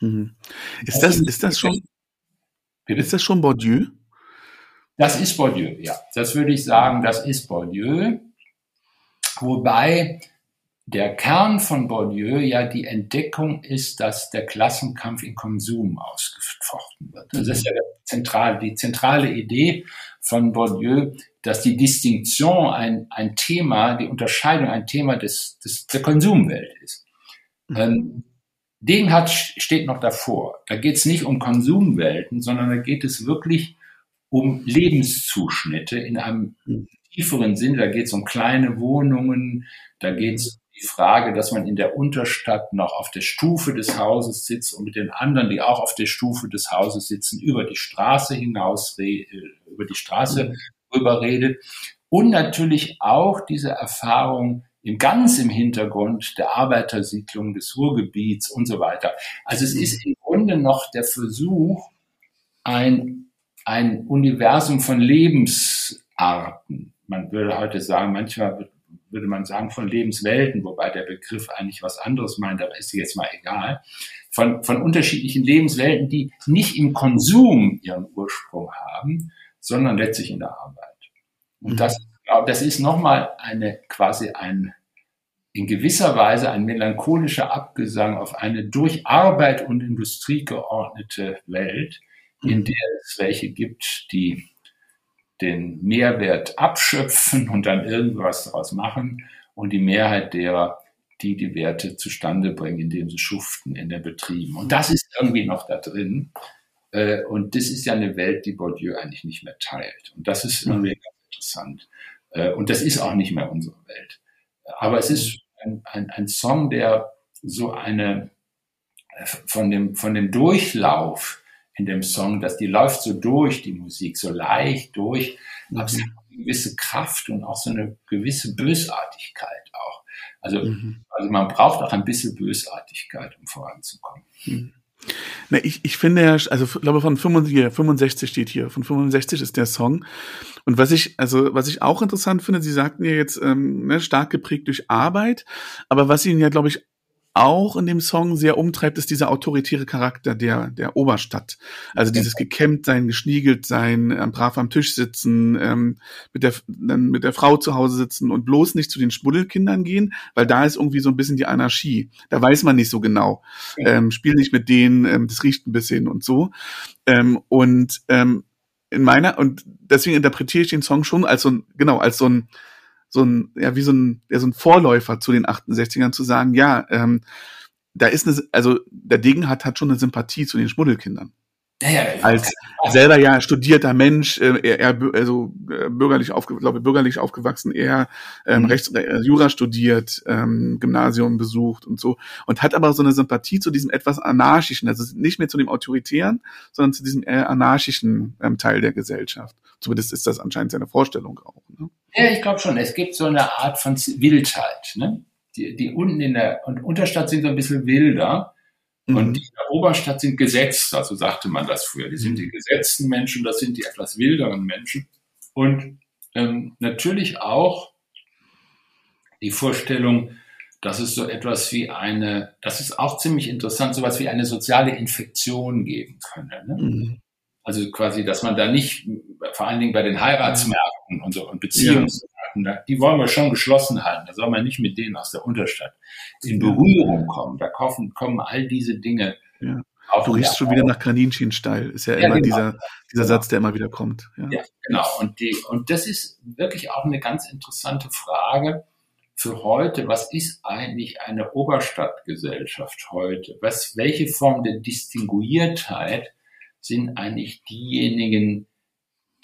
Mhm. Ist das, ist das schon, ist das schon Bourdieu? Das ist Bourdieu, ja. Das würde ich sagen, das ist Bourdieu. Wobei der Kern von Bourdieu ja die Entdeckung ist, dass der Klassenkampf in Konsum ausgefochten wird. Das ist ja der zentrale, die zentrale Idee von Bourdieu, dass die Distinktion ein, ein Thema, die Unterscheidung ein Thema des, des, der Konsumwelt ist. Ähm, Degenhardt steht noch davor. Da geht es nicht um Konsumwelten, sondern da geht es wirklich um Lebenszuschnitte in einem tieferen Sinn. Da geht es um kleine Wohnungen, da geht es um die Frage, dass man in der Unterstadt noch auf der Stufe des Hauses sitzt und mit den anderen, die auch auf der Stufe des Hauses sitzen, über die Straße hinaus, äh, über die Straße rüber redet. Und natürlich auch diese Erfahrung im ganz im Hintergrund der Arbeitersiedlung des Ruhrgebiets und so weiter. Also es ist im Grunde noch der Versuch, ein, ein Universum von Lebensarten. Man würde heute sagen, manchmal würde man sagen von Lebenswelten, wobei der Begriff eigentlich was anderes meint, aber ist jetzt mal egal. Von, von unterschiedlichen Lebenswelten, die nicht im Konsum ihren Ursprung haben, sondern letztlich in der Arbeit. Und Mhm. das, das ist nochmal eine, quasi ein, in gewisser Weise ein melancholischer Abgesang auf eine durch Arbeit und Industrie geordnete Welt, in der es welche gibt, die den Mehrwert abschöpfen und dann irgendwas daraus machen und die Mehrheit derer, die die Werte zustande bringen, indem sie schuften in den Betrieben. Und das ist irgendwie noch da drin. Äh, und das ist ja eine Welt, die Bourdieu eigentlich nicht mehr teilt. Und das ist irgendwie ganz interessant. Äh, und das ist auch nicht mehr unsere Welt. Aber es ist ein, ein, ein Song, der so eine, von dem, von dem Durchlauf in dem Song, dass die läuft so durch, die Musik, so leicht durch, mhm. aber es hat eine gewisse Kraft und auch so eine gewisse Bösartigkeit auch. Also, mhm. also man braucht auch ein bisschen Bösartigkeit, um voranzukommen. Mhm. Na, ich, ich finde ja, also ich glaube von 65, 65 steht hier, von 65 ist der Song. Und was ich, also was ich auch interessant finde, Sie sagten ja jetzt ähm, ne, stark geprägt durch Arbeit, aber was Ihnen ja, glaube ich, auch in dem Song sehr umtreibt, ist dieser autoritäre Charakter der, der Oberstadt. Also dieses gekämmt sein, geschniegelt sein, ähm, brav am Tisch sitzen, ähm, mit, der, mit der Frau zu Hause sitzen und bloß nicht zu den Schmuddelkindern gehen, weil da ist irgendwie so ein bisschen die Anarchie. Da weiß man nicht so genau. Ähm, spiel nicht mit denen, ähm, das riecht ein bisschen und so. Ähm, und ähm, in meiner, und deswegen interpretiere ich den Song schon als so ein, genau, als so ein, so ein, ja, wie so ein, ja, so ein Vorläufer zu den 68ern zu sagen, ja, ähm, da ist eine, also der Degen hat, hat schon eine Sympathie zu den Schmuddelkindern. Ja, ja, als selber ja studierter Mensch, äh, er, er also äh, bürgerlich aufge, glaube bürgerlich aufgewachsen, er ähm, mhm. Rechts, äh, Jura studiert, ähm, Gymnasium besucht und so und hat aber so eine Sympathie zu diesem etwas anarchischen, also nicht mehr zu dem autoritären, sondern zu diesem eher anarchischen ähm, Teil der Gesellschaft. Zumindest ist das anscheinend seine Vorstellung auch. Ne? Ja, ich glaube schon. Es gibt so eine Art von Wildheit. Ne? Die, die unten in der und Unterstadt sind so ein bisschen wilder mhm. und die in der Oberstadt sind gesetzt. Also sagte man das früher. Die sind mhm. die gesetzten Menschen, das sind die etwas wilderen Menschen. Und ähm, natürlich auch die Vorstellung, dass es so etwas wie eine, das ist auch ziemlich interessant, so etwas wie eine soziale Infektion geben könne. Ne? Mhm. Also quasi, dass man da nicht, vor allen Dingen bei den Heiratsmärkten und so und Beziehungsmärkten, ja. die wollen wir schon geschlossen halten. Da soll man nicht mit denen aus der Unterstadt in Berührung kommen. Da kommen, kommen all diese Dinge. Ja. Du riechst schon wieder nach Graninchensteil, ist ja, ja immer genau. dieser, dieser genau. Satz, der immer wieder kommt. Ja, ja genau. Und, die, und das ist wirklich auch eine ganz interessante Frage für heute. Was ist eigentlich eine Oberstadtgesellschaft heute? Was, welche Form der Distinguiertheit sind eigentlich diejenigen,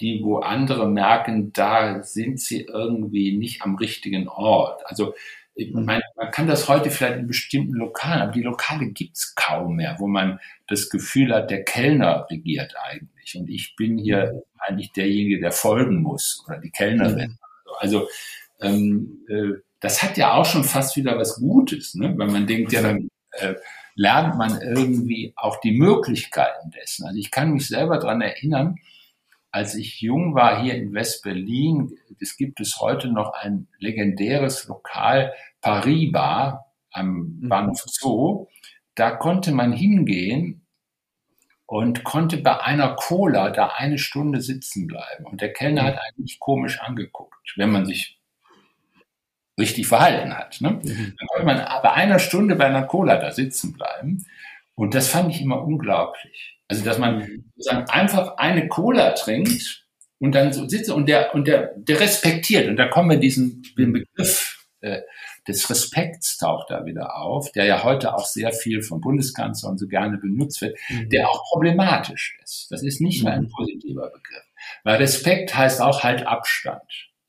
die, wo andere merken, da sind sie irgendwie nicht am richtigen Ort. Also ich meine, man kann das heute vielleicht in bestimmten Lokalen, aber die Lokale gibt's kaum mehr, wo man das Gefühl hat, der Kellner regiert eigentlich und ich bin hier eigentlich derjenige, der folgen muss oder die Kellnerin. Mhm. Also ähm, äh, das hat ja auch schon fast wieder was Gutes, ne? wenn man denkt, ja, dann äh, lernt man irgendwie auch die Möglichkeiten dessen. Also ich kann mich selber dran erinnern, als ich jung war hier in West-Berlin, es gibt es heute noch ein legendäres Lokal Paris-Bar am mhm. Bahnhof Zoo. Da konnte man hingehen und konnte bei einer Cola da eine Stunde sitzen bleiben. Und der Kellner hat eigentlich komisch angeguckt, wenn man sich richtig verhalten hat. Ne? Mhm. Dann konnte man bei einer Stunde bei einer Cola da sitzen bleiben. Und das fand ich immer unglaublich. Also, dass man mhm. einfach eine Cola trinkt und dann so sitzt und der, und der, der respektiert. Und da kommen wir diesen den Begriff äh, des Respekts taucht da wieder auf, der ja heute auch sehr viel vom Bundeskanzler und so gerne benutzt wird, mhm. der auch problematisch ist. Das ist nicht mehr ein mhm. positiver Begriff. Weil Respekt heißt auch halt Abstand.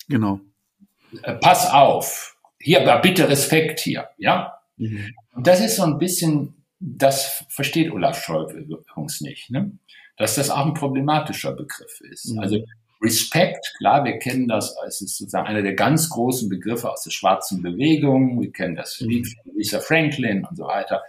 Genau. Äh, pass auf, hier, bitte Respekt hier, ja? Mhm. Und das ist so ein bisschen, das versteht Olaf Scholz übrigens nicht, ne? dass das auch ein problematischer Begriff ist. Mhm. Also Respekt, klar, wir kennen das, es ist sozusagen einer der ganz großen Begriffe aus der schwarzen Bewegung, wir kennen das mhm. Lied von Lisa Franklin und so weiter,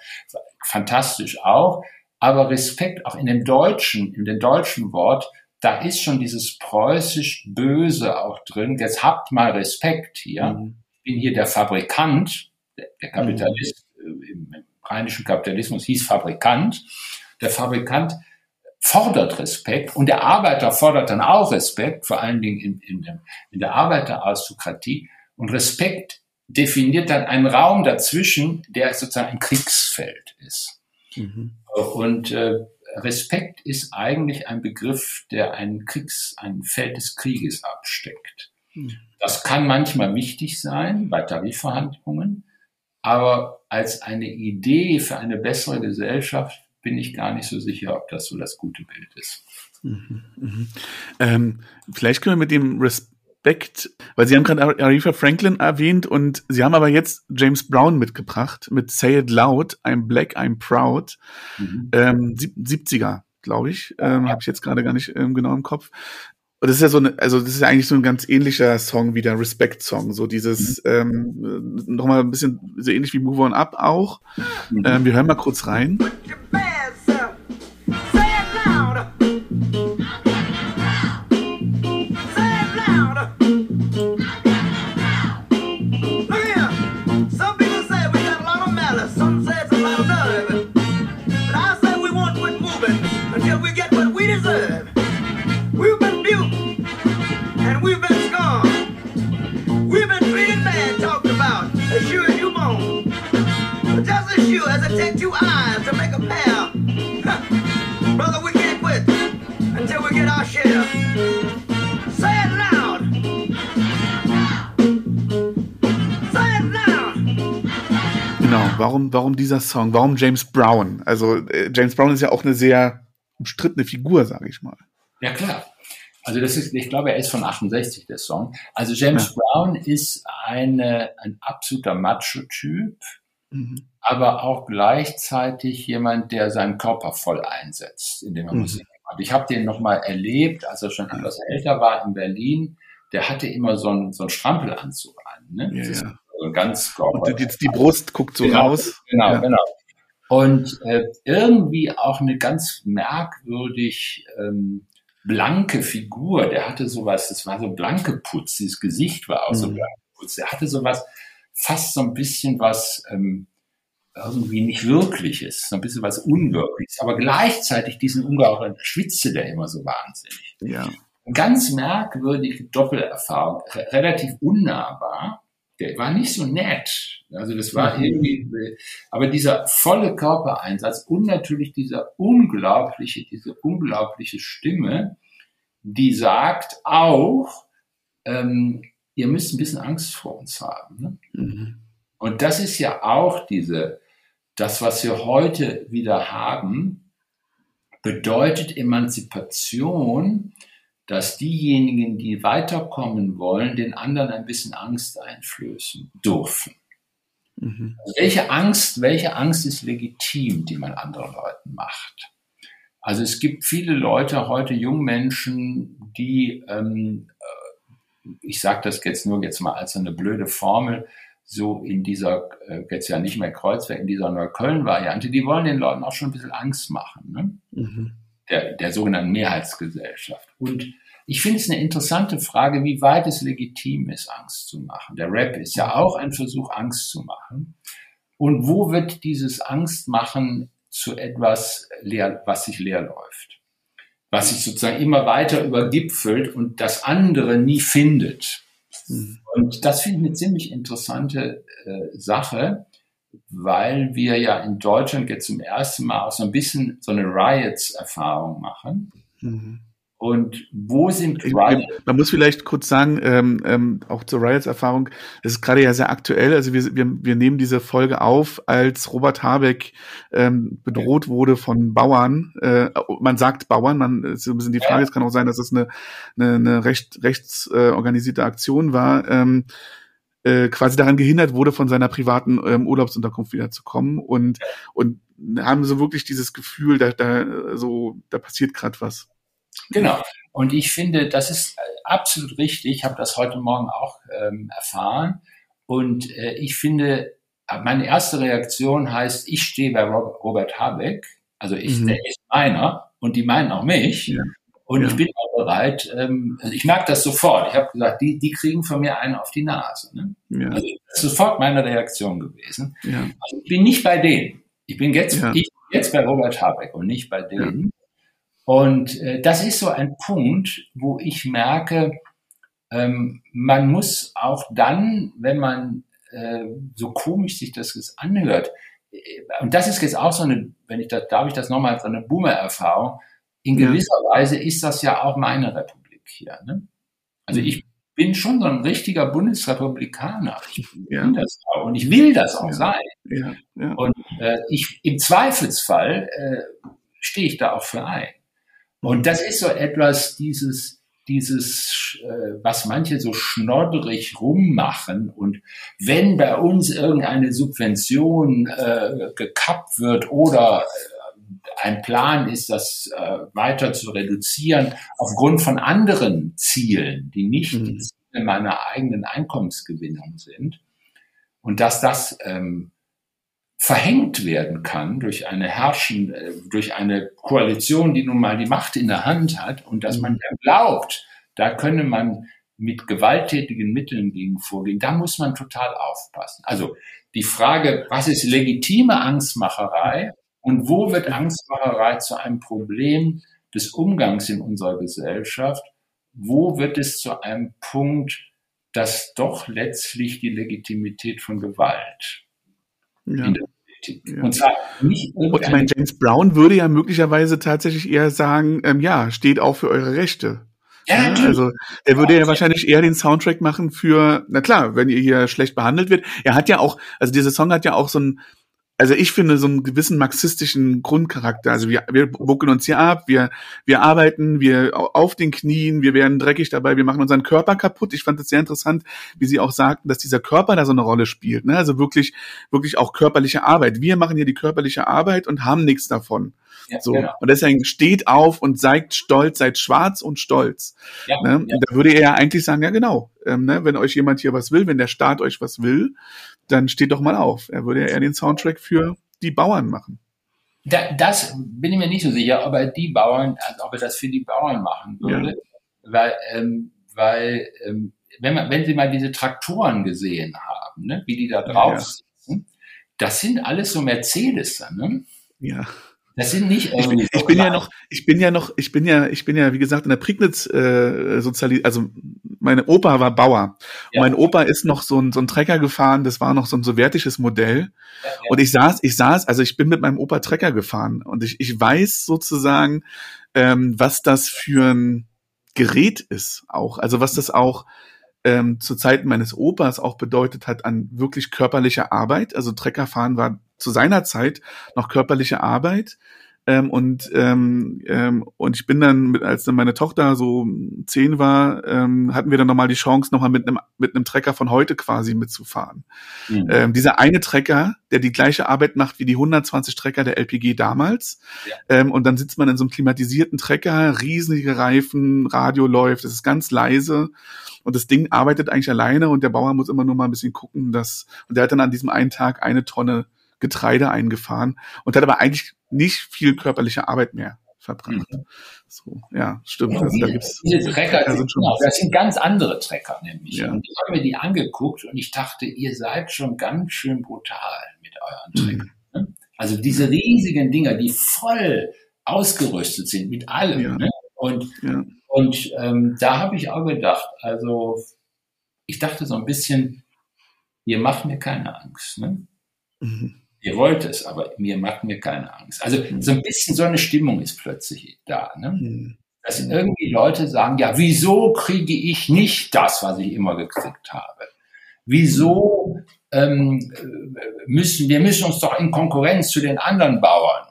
fantastisch auch, aber Respekt auch in dem deutschen, in dem deutschen Wort da ist schon dieses preußisch Böse auch drin. Jetzt habt mal Respekt hier. Mhm. Ich bin hier der Fabrikant, der, der Kapitalist, mhm. im, im rheinischen Kapitalismus hieß Fabrikant. Der Fabrikant fordert Respekt und der Arbeiter fordert dann auch Respekt, vor allen Dingen in, in, in der Arbeiteraristokratie. Und Respekt definiert dann einen Raum dazwischen, der sozusagen ein Kriegsfeld ist. Mhm. Und äh, Respekt ist eigentlich ein Begriff, der ein Kriegs, ein Feld des Krieges absteckt. Hm. Das kann manchmal wichtig sein bei Tarifverhandlungen, aber als eine Idee für eine bessere Gesellschaft bin ich gar nicht so sicher, ob das so das gute Bild ist. Mhm, mhm. Ähm, vielleicht können wir mit dem Respekt, weil Sie haben gerade Aretha Franklin erwähnt und Sie haben aber jetzt James Brown mitgebracht mit Say It Loud, I'm Black, I'm Proud, mhm. ähm, 70er, glaube ich, ähm, ja. habe ich jetzt gerade gar nicht ähm, genau im Kopf. Und das ist ja so eine, also das ist ja eigentlich so ein ganz ähnlicher Song wie der Respect-Song. So dieses, mhm. ähm, nochmal ein bisschen so ähnlich wie Move On Up auch. Mhm. Ähm, wir hören mal kurz rein. Warum, warum dieser Song? Warum James Brown? Also äh, James Brown ist ja auch eine sehr umstrittene Figur, sage ich mal. Ja klar. Also das ist, ich glaube, er ist von 68 der Song. Also James ja. Brown ist eine, ein absoluter Macho-Typ, mhm. aber auch gleichzeitig jemand, der seinen Körper voll einsetzt, indem er mhm. Musik macht. Ich habe den nochmal erlebt, als er schon etwas älter war in Berlin. Der hatte immer so einen, so einen Strampelanzug an. Ne? Ja, ja also ganz Und jetzt die Brust guckt so genau, raus. Genau, ja. genau. Und äh, irgendwie auch eine ganz merkwürdig ähm, blanke Figur. Der hatte sowas, das war so blanke Putz, dieses Gesicht war auch mhm. so blanke Putz. Der hatte sowas, fast so ein bisschen was ähm, irgendwie nicht Wirkliches, so ein bisschen was Unwirkliches, aber gleichzeitig diesen ungeheuren Schwitze, der immer so wahnsinnig. Ja. ganz merkwürdige Doppelerfahrung, relativ unnahbar der war nicht so nett. Also das war mhm. irgendwie, aber dieser volle Körpereinsatz und natürlich dieser unglaubliche, diese unglaubliche Stimme, die sagt auch, ähm, ihr müsst ein bisschen Angst vor uns haben. Ne? Mhm. Und das ist ja auch diese, das, was wir heute wieder haben, bedeutet Emanzipation, dass diejenigen, die weiterkommen wollen, den anderen ein bisschen Angst einflößen dürfen. Mhm. Also welche Angst, welche Angst ist legitim, die man anderen Leuten macht? Also es gibt viele Leute, heute Jungmenschen, die, ähm, äh, ich sage das jetzt nur jetzt mal als eine blöde Formel, so in dieser, äh, jetzt ja nicht mehr Kreuzberg, in dieser Neukölln-Variante, die wollen den Leuten auch schon ein bisschen Angst machen. Ne? Mhm der, der sogenannten Mehrheitsgesellschaft. Und ich finde es eine interessante Frage, wie weit es legitim ist, Angst zu machen. Der Rap ist ja auch ein Versuch, Angst zu machen. Und wo wird dieses Angstmachen zu etwas, leer, was sich leer läuft? Was sich sozusagen immer weiter übergipfelt und das andere nie findet. Mhm. Und das finde ich eine ziemlich interessante äh, Sache weil wir ja in Deutschland jetzt zum ersten Mal auch so ein bisschen so eine Riots-Erfahrung machen. Mhm. Und wo sind Riots? Man muss vielleicht kurz sagen, ähm, ähm, auch zur Riots-Erfahrung, das ist gerade ja sehr aktuell. Also wir, wir, wir nehmen diese Folge auf, als Robert Habeck ähm, bedroht wurde von Bauern. Äh, man sagt Bauern, man ist ein bisschen die Frage, es kann auch sein, dass es eine, eine, eine recht, rechtsorganisierte äh, Aktion war. Ähm, äh, quasi daran gehindert wurde, von seiner privaten ähm, Urlaubsunterkunft wieder zu kommen und und haben so wirklich dieses Gefühl, da da so da passiert gerade was. Genau. Und ich finde, das ist absolut richtig. Ich habe das heute Morgen auch ähm, erfahren. Und äh, ich finde, meine erste Reaktion heißt, ich stehe bei Robert Habeck, also ich, mhm. der ist meiner und die meinen auch mich. Ja. Und ja. ich bin auch bereit, ähm, also ich merke das sofort. Ich habe gesagt, die, die kriegen von mir einen auf die Nase. Ne? Ja. Also das ist sofort meine Reaktion gewesen. Ja. Also ich bin nicht bei denen. Ich bin jetzt, ich jetzt bei Robert Habeck und nicht bei denen. Und äh, das ist so ein Punkt, wo ich merke, ähm, man muss auch dann, wenn man äh, so komisch sich das jetzt anhört, äh, und das ist jetzt auch so eine, wenn ich das, darf ich das nochmal, so eine Boomer-Erfahrung, in gewisser ja. Weise ist das ja auch meine Republik hier. Ne? Also mhm. ich bin schon so ein richtiger Bundesrepublikaner. Ich ja. bin das auch und ich will das auch ja. sein. Ja. Und äh, ich im Zweifelsfall, äh, stehe ich da auch für ein. Und das ist so etwas, dieses, dieses, äh, was manche so schnodderig rummachen und wenn bei uns irgendeine Subvention äh, gekappt wird oder äh, ein Plan ist, das äh, weiter zu reduzieren aufgrund von anderen Zielen, die nicht mhm. Ziele meiner eigenen Einkommensgewinnung sind und dass das ähm, verhängt werden kann durch eine herrschen, äh, durch eine Koalition, die nun mal die Macht in der Hand hat und dass man ja glaubt, da könne man mit gewalttätigen Mitteln gegen vorgehen, da muss man total aufpassen. Also die Frage, was ist legitime Angstmacherei und wo wird Angstmacherei zu einem Problem des Umgangs in unserer Gesellschaft? Wo wird es zu einem Punkt, dass doch letztlich die Legitimität von Gewalt ja. in der ja. Und zwar nicht Und ich meine, James Brown würde ja möglicherweise tatsächlich eher sagen, ähm, ja, steht auch für eure Rechte. Ja, ja, also er würde ja wahrscheinlich eher den Soundtrack machen für, na klar, wenn ihr hier schlecht behandelt wird. Er hat ja auch, also dieser Song hat ja auch so ein, also ich finde so einen gewissen marxistischen Grundcharakter. Also wir, wir bucken uns hier ab, wir, wir arbeiten, wir auf den Knien, wir werden dreckig dabei, wir machen unseren Körper kaputt. Ich fand es sehr interessant, wie Sie auch sagten, dass dieser Körper da so eine Rolle spielt. Ne? Also wirklich, wirklich auch körperliche Arbeit. Wir machen hier die körperliche Arbeit und haben nichts davon. Ja, so. Genau. Und deswegen steht auf und zeigt stolz, seid schwarz und stolz. Ja, ne? ja. Da würde er ja eigentlich sagen, ja genau, ähm, ne? wenn euch jemand hier was will, wenn der Staat euch was will, dann steht doch mal auf. Er würde ja eher den Soundtrack für die Bauern machen. Da, das bin ich mir nicht so sicher, ob er die Bauern, also ob er das für die Bauern machen würde, ja. weil, ähm, weil ähm, wenn man, wenn Sie mal diese Traktoren gesehen haben, ne, wie die da drauf ja. sitzen, das sind alles so Mercedes, ne? Ja. Das sind nicht ich bin, ich bin ja noch, ich bin ja noch, ich bin ja, ich bin ja, wie gesagt, in der Prignitz äh, sozialisiert, also meine Opa war Bauer. Ja. Mein Opa ist noch so ein, so ein Trecker gefahren, das war noch so ein sowjetisches Modell. Ja, ja. Und ich saß, ich saß, also ich bin mit meinem Opa Trecker gefahren und ich, ich weiß sozusagen, ähm, was das für ein Gerät ist auch. Also was das auch ähm, zu Zeiten meines Opas auch bedeutet hat an wirklich körperlicher Arbeit. Also Treckerfahren war zu seiner Zeit noch körperliche Arbeit. Ähm, und ähm, ähm, und ich bin dann, mit, als dann meine Tochter so zehn war, ähm, hatten wir dann nochmal die Chance, nochmal mit einem mit einem Trecker von heute quasi mitzufahren. Mhm. Ähm, dieser eine Trecker, der die gleiche Arbeit macht wie die 120 Trecker der LPG damals. Ja. Ähm, und dann sitzt man in so einem klimatisierten Trecker, riesige Reifen, Radio läuft, es ist ganz leise. Und das Ding arbeitet eigentlich alleine und der Bauer muss immer nur mal ein bisschen gucken, dass, und der hat dann an diesem einen Tag eine Tonne Getreide eingefahren und hat aber eigentlich nicht viel körperliche Arbeit mehr verbracht. Mhm. So, ja, stimmt. also, da gibt's, diese Trecker, sind, genau, das sind ganz andere Trecker nämlich. Ja. Und ich habe mir die angeguckt und ich dachte, ihr seid schon ganz schön brutal mit euren Treckern. Mhm. Also diese riesigen Dinger, die voll ausgerüstet sind mit allem. Ja. Ne? Und, ja. und ähm, da habe ich auch gedacht, also ich dachte so ein bisschen, ihr macht mir keine Angst. Ne? Mhm. Ihr wollt es, aber mir macht mir keine Angst. Also mhm. so ein bisschen so eine Stimmung ist plötzlich da. Ne? Mhm. Dass irgendwie Leute sagen, ja, wieso kriege ich nicht das, was ich immer gekriegt habe? Wieso ähm, müssen wir müssen uns doch in Konkurrenz zu den anderen Bauern?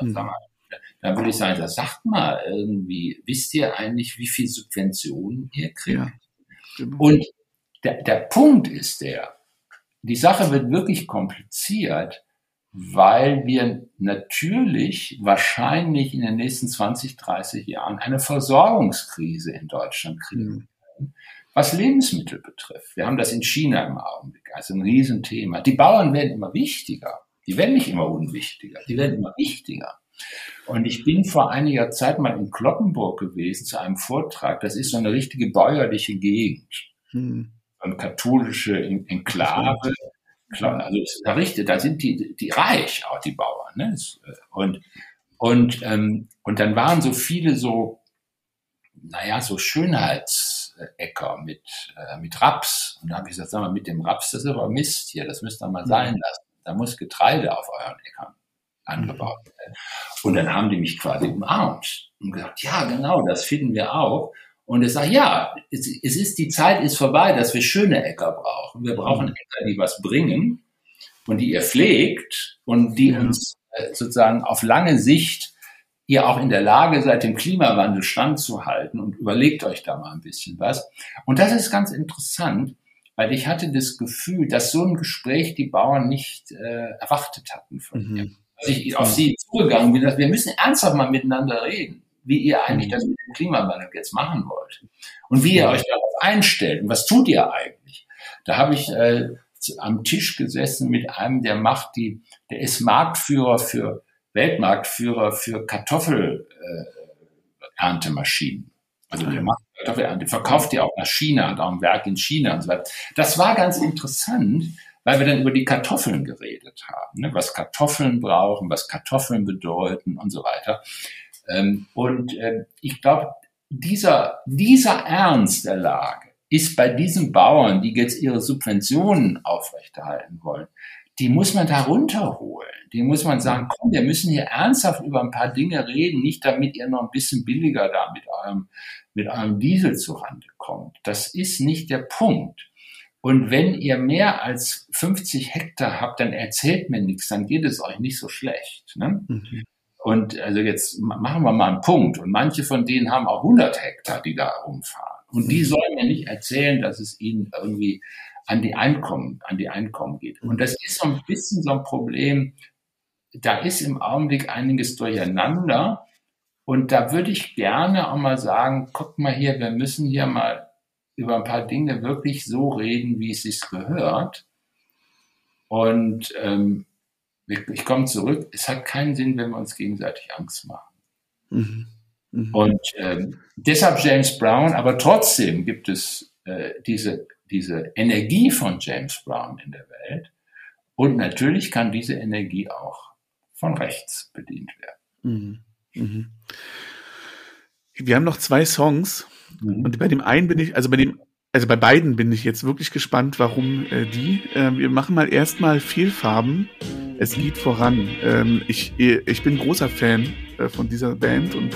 Mhm. Dann würde ich sagen, das sagt mal irgendwie, wisst ihr eigentlich, wie viel Subventionen ihr kriegt? Ja, Und der, der Punkt ist der, die Sache wird wirklich kompliziert, weil wir natürlich wahrscheinlich in den nächsten 20, 30 Jahren eine Versorgungskrise in Deutschland kriegen werden, was Lebensmittel betrifft. Wir haben das in China im Augenblick, also ein Riesenthema. Die Bauern werden immer wichtiger. Die werden nicht immer unwichtiger, die werden immer wichtiger. Und ich bin vor einiger Zeit mal in Kloppenburg gewesen zu einem Vortrag. Das ist so eine richtige bäuerliche Gegend. Hm. Eine katholische Enklave Klar, also errichtet, da sind die, die reich, auch die Bauern. Ne? Äh, und, und, ähm, und dann waren so viele so, naja, so Schönheitsäcker mit, äh, mit Raps. Und da habe ich gesagt, sag mal, mit dem Raps, das ist aber Mist hier, das müsst ihr mal sein lassen. Da muss Getreide auf euren Äckern angebaut werden. Und dann haben die mich quasi umarmt und gesagt, ja, genau, das finden wir auch. Und ich sage, ja, es, es, ist die Zeit ist vorbei, dass wir schöne Äcker brauchen. Wir brauchen mhm. Äcker, die was bringen und die ihr pflegt und die ja. uns äh, sozusagen auf lange Sicht ihr auch in der Lage seid, dem Klimawandel standzuhalten und überlegt euch da mal ein bisschen was. Und das ist ganz interessant, weil ich hatte das Gefühl, dass so ein Gespräch die Bauern nicht äh, erwartet hatten von mhm. mir. Als ich auf sie zugegangen bin, dass wir müssen ernsthaft mal miteinander reden, wie ihr eigentlich mhm. das mit dem Klimawandel jetzt machen wollt und wie ihr euch darauf einstellt und was tut ihr eigentlich. Da habe ich äh, am Tisch gesessen mit einem, der macht die, der ist Marktführer für Weltmarktführer für Kartoffelerntemaschinen. Äh, also der macht Kartoffelernte, verkauft die auch nach China, hat auch ein Werk in China und so weiter. Das war ganz interessant, weil wir dann über die Kartoffeln geredet haben, ne? was Kartoffeln brauchen, was Kartoffeln bedeuten und so weiter. Ähm, und äh, ich glaube, dieser, dieser Ernst der Lage ist bei diesen Bauern, die jetzt ihre Subventionen aufrechterhalten wollen, die muss man da runterholen. Die muss man sagen, komm, wir müssen hier ernsthaft über ein paar Dinge reden, nicht damit ihr noch ein bisschen billiger da mit eurem, mit eurem Diesel zurande kommt. Das ist nicht der Punkt. Und wenn ihr mehr als 50 Hektar habt, dann erzählt mir nichts, dann geht es euch nicht so schlecht. Ne? Mhm. Und also jetzt machen wir mal einen Punkt. Und manche von denen haben auch 100 Hektar, die da rumfahren. Und die mhm. sollen mir nicht erzählen, dass es ihnen irgendwie an die Einkommen, an die Einkommen geht. Und das ist so ein bisschen so ein Problem. Da ist im Augenblick einiges durcheinander. Und da würde ich gerne auch mal sagen, guck mal hier, wir müssen hier mal über ein paar Dinge wirklich so reden, wie es sich gehört. Und ähm, ich komme zurück, es hat keinen Sinn, wenn wir uns gegenseitig Angst machen. Mhm. Mhm. Und ähm, deshalb James Brown, aber trotzdem gibt es äh, diese diese Energie von James Brown in der Welt. Und natürlich kann diese Energie auch von rechts bedient werden. Mhm. Mhm. Wir haben noch zwei Songs mhm. und bei dem einen bin ich, also bei dem, also bei beiden bin ich jetzt wirklich gespannt, warum äh, die. Äh, wir machen mal erstmal Vielfarben. Es geht voran. Ähm, ich, ich bin großer Fan äh, von dieser Band und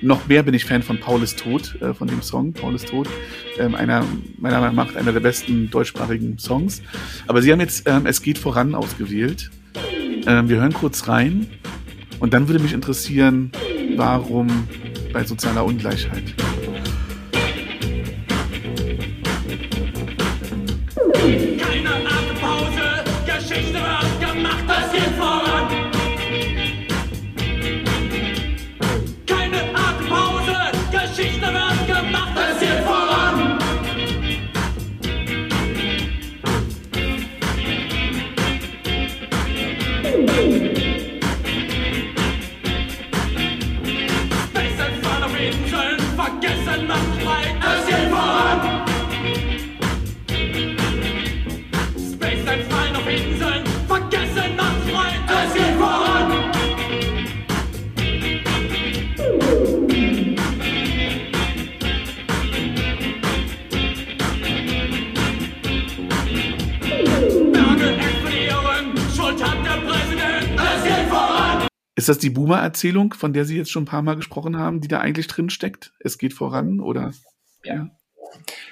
noch mehr bin ich Fan von Paul ist tot, äh, von dem Song Paul ist tot. Ähm, einer, meiner Meinung nach einer der besten deutschsprachigen Songs. Aber sie haben jetzt ähm, Es geht voran ausgewählt. Ähm, wir hören kurz rein. Und dann würde mich interessieren, warum bei sozialer Ungleichheit. Ist das die Boomer-Erzählung, von der Sie jetzt schon ein paar Mal gesprochen haben, die da eigentlich drin steckt? Es geht voran, oder? Ja.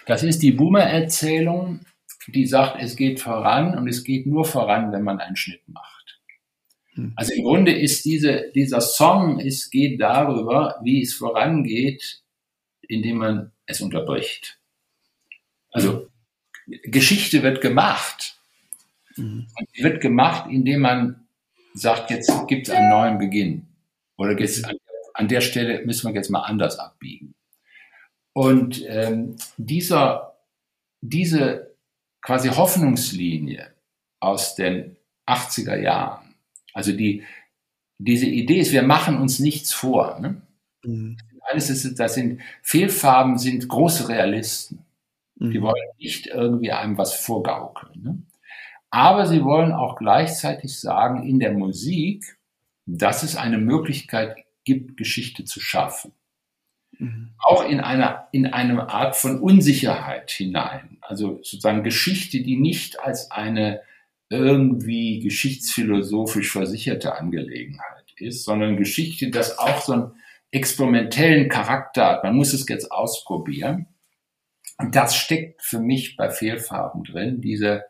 Das ist die Boomer-Erzählung, die sagt, es geht voran und es geht nur voran, wenn man einen Schnitt macht. Hm. Also im Grunde ist diese, dieser Song, es geht darüber, wie es vorangeht, indem man es unterbricht. Also Geschichte wird gemacht. Mhm. Wird gemacht, indem man sagt, jetzt gibt es einen neuen Beginn. Oder jetzt an, an, der Stelle müssen wir jetzt mal anders abbiegen. Und ähm, dieser, diese quasi Hoffnungslinie aus den 80er Jahren, also die, diese Idee ist, wir machen uns nichts vor. Ne? Mhm. Alles ist, das sind Fehlfarben, sind große Realisten. Mhm. Die wollen nicht irgendwie einem was vorgaukeln. Ne? Aber sie wollen auch gleichzeitig sagen in der Musik, dass es eine Möglichkeit gibt, Geschichte zu schaffen. Mhm. Auch in einer, in eine Art von Unsicherheit hinein. Also sozusagen Geschichte, die nicht als eine irgendwie geschichtsphilosophisch versicherte Angelegenheit ist, sondern Geschichte, das auch so einen experimentellen Charakter hat. Man muss es jetzt ausprobieren. Und das steckt für mich bei Fehlfarben drin, diese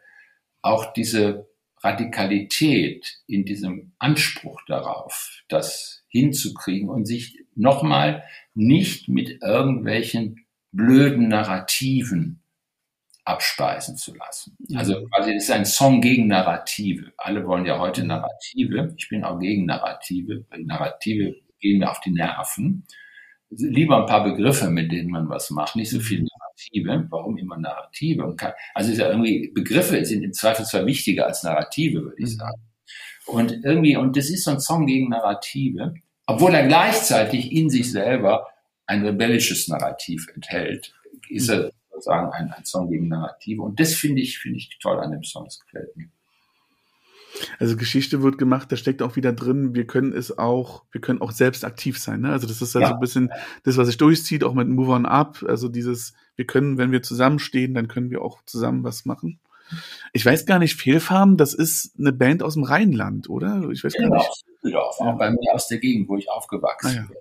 auch diese Radikalität in diesem Anspruch darauf, dass hinzukriegen und sich nochmal nicht mit irgendwelchen blöden Narrativen abspeisen zu lassen. Also quasi es ist ein Song gegen Narrative. Alle wollen ja heute Narrative. Ich bin auch gegen Narrative. Narrative gehen mir auf die Nerven. Lieber ein paar Begriffe, mit denen man was macht, nicht so viel Narrative. Warum immer Narrative? also ist ja irgendwie Begriffe sind im Zweifel zwar wichtiger als Narrative, würde ich mhm. sagen. Und irgendwie, und das ist so ein Song gegen Narrative, obwohl er gleichzeitig in sich selber ein rebellisches Narrativ enthält, ist er sozusagen ein, ein Song gegen Narrative. Und das finde ich, finde ich toll an dem Song, das gefällt mir. Also Geschichte wird gemacht, da steckt auch wieder drin, wir können es auch, wir können auch selbst aktiv sein. Ne? Also das ist also ja. ein bisschen das, was sich durchzieht, auch mit Move On Up. Also dieses, wir können, wenn wir zusammenstehen, dann können wir auch zusammen was machen. Ich weiß gar nicht, Fehlfarben, das ist eine Band aus dem Rheinland, oder? Ich weiß genau, gar nicht. Düsseldorf, auch bei mir aus der Gegend, wo ich aufgewachsen ah, ja. bin.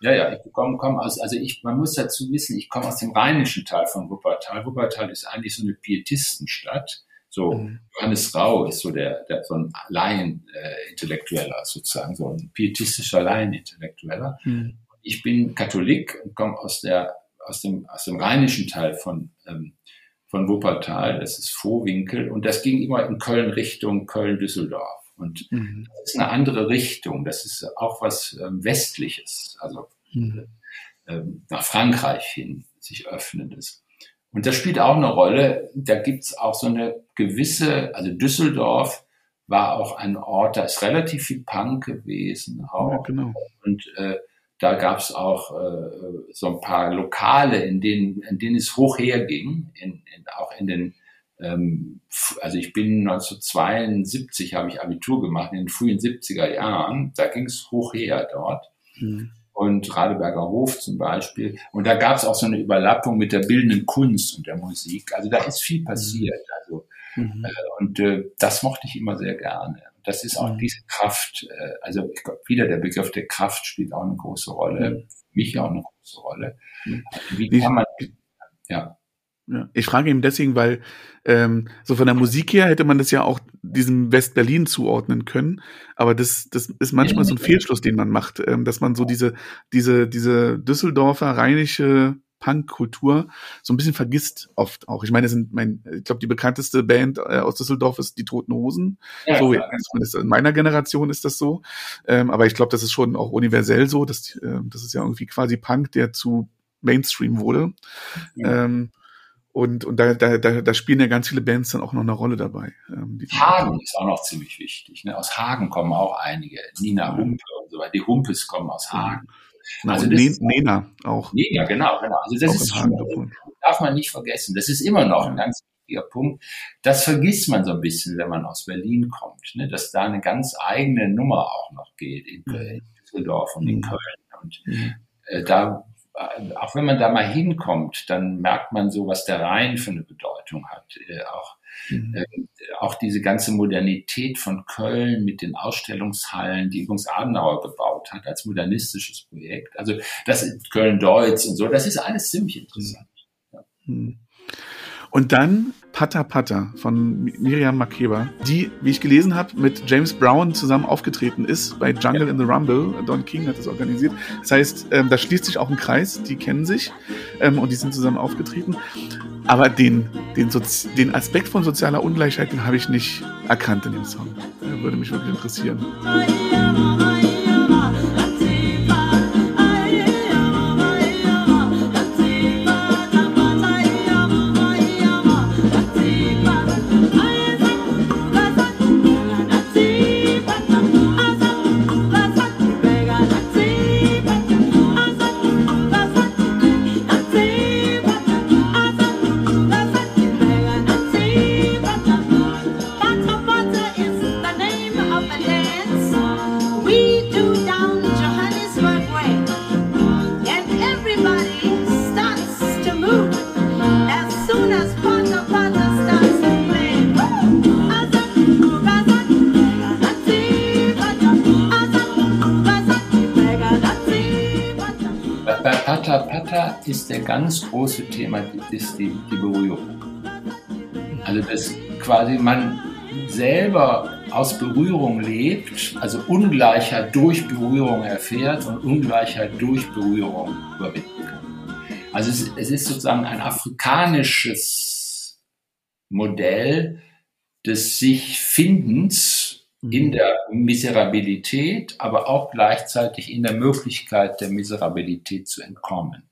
Ja, ja, ich komme komm aus, also ich, man muss dazu wissen, ich komme aus dem rheinischen Teil von Wuppertal. Wuppertal ist eigentlich so eine Pietistenstadt. So, mhm. Johannes Rau ist so der, der so ein Laien-Intellektueller äh, sozusagen, so ein pietistischer Laien-Intellektueller. Mhm. Ich bin Katholik und komme aus der, aus dem, aus dem rheinischen Teil von, ähm, von Wuppertal. Das ist Vohwinkel und das ging immer in Köln Richtung Köln-Düsseldorf. Und mhm. das ist eine andere Richtung. Das ist auch was ähm, Westliches, also mhm. ähm, nach Frankreich hin sich öffnendes. Und das spielt auch eine Rolle. Da gibt's auch so eine gewisse, also Düsseldorf war auch ein Ort, da ist relativ viel Punk gewesen. Auch. Ja, genau. Und äh, da gab's auch äh, so ein paar Lokale, in denen, in denen es hoch herging, in, in, auch in den ähm, also ich bin 1972 habe ich Abitur gemacht, in den frühen 70er Jahren, da ging es hoch her dort. Mhm. Und Radeberger Hof zum Beispiel. Und da gab es auch so eine Überlappung mit der bildenden Kunst und der Musik. Also da ist viel passiert. Also, mhm. äh, und äh, das mochte ich immer sehr gerne. Das ist auch mhm. diese Kraft, äh, also ich glaube, wieder der Begriff der Kraft spielt auch eine große Rolle, mhm. mich auch eine große Rolle. Mhm. Also wie kann man, ja. Ja, ich frage ihn deswegen, weil ähm, so von der Musik her hätte man das ja auch diesem West-Berlin zuordnen können, aber das, das ist manchmal so ein Fehlschluss, den man macht, ähm, dass man so diese, diese, diese Düsseldorfer rheinische Punkkultur so ein bisschen vergisst oft auch. Ich meine, das sind mein, ich glaube, die bekannteste Band äh, aus Düsseldorf ist die Toten Hosen. Ja, so, ja, in meiner Generation ist das so. Ähm, aber ich glaube, das ist schon auch universell so. Dass, äh, das ist ja irgendwie quasi Punk, der zu Mainstream wurde. Ja. Ähm, und, und da, da, da, da spielen ja ganz viele Bands dann auch noch eine Rolle dabei. Ähm, Hagen ist auch noch ziemlich wichtig. Ne? Aus Hagen kommen auch einige. Nina Humpe und so weiter. Die Humpes kommen aus Hagen. Na, also das Nena auch. Nena, genau, genau. Also das ist schon, darf man nicht vergessen. Das ist immer noch ein ganz wichtiger Punkt. Das vergisst man so ein bisschen, wenn man aus Berlin kommt, ne? dass da eine ganz eigene Nummer auch noch geht in, in Düsseldorf und in mhm. Köln. Und mhm. äh, da auch wenn man da mal hinkommt, dann merkt man so, was der Rhein für eine Bedeutung hat. Äh, auch, mhm. äh, auch diese ganze Modernität von Köln mit den Ausstellungshallen, die übrigens Adenauer gebaut hat als modernistisches Projekt. Also das ist Köln-Deutz und so, das ist alles ziemlich interessant. Mhm. Ja. Und dann Pata Pata von Miriam Makeba, die, wie ich gelesen habe, mit James Brown zusammen aufgetreten ist bei Jungle in the Rumble. Don King hat das organisiert. Das heißt, ähm, da schließt sich auch ein Kreis, die kennen sich ähm, und die sind zusammen aufgetreten. Aber den, den, den Aspekt von sozialer Ungleichheit, den habe ich nicht erkannt in dem Song. Würde mich wirklich interessieren. Ist die, die Berührung. Also dass quasi man selber aus Berührung lebt, also Ungleichheit durch Berührung erfährt und Ungleichheit durch Berührung überwinden kann. Also es, es ist sozusagen ein afrikanisches Modell des sich Findens in mhm. der Miserabilität, aber auch gleichzeitig in der Möglichkeit der Miserabilität zu entkommen.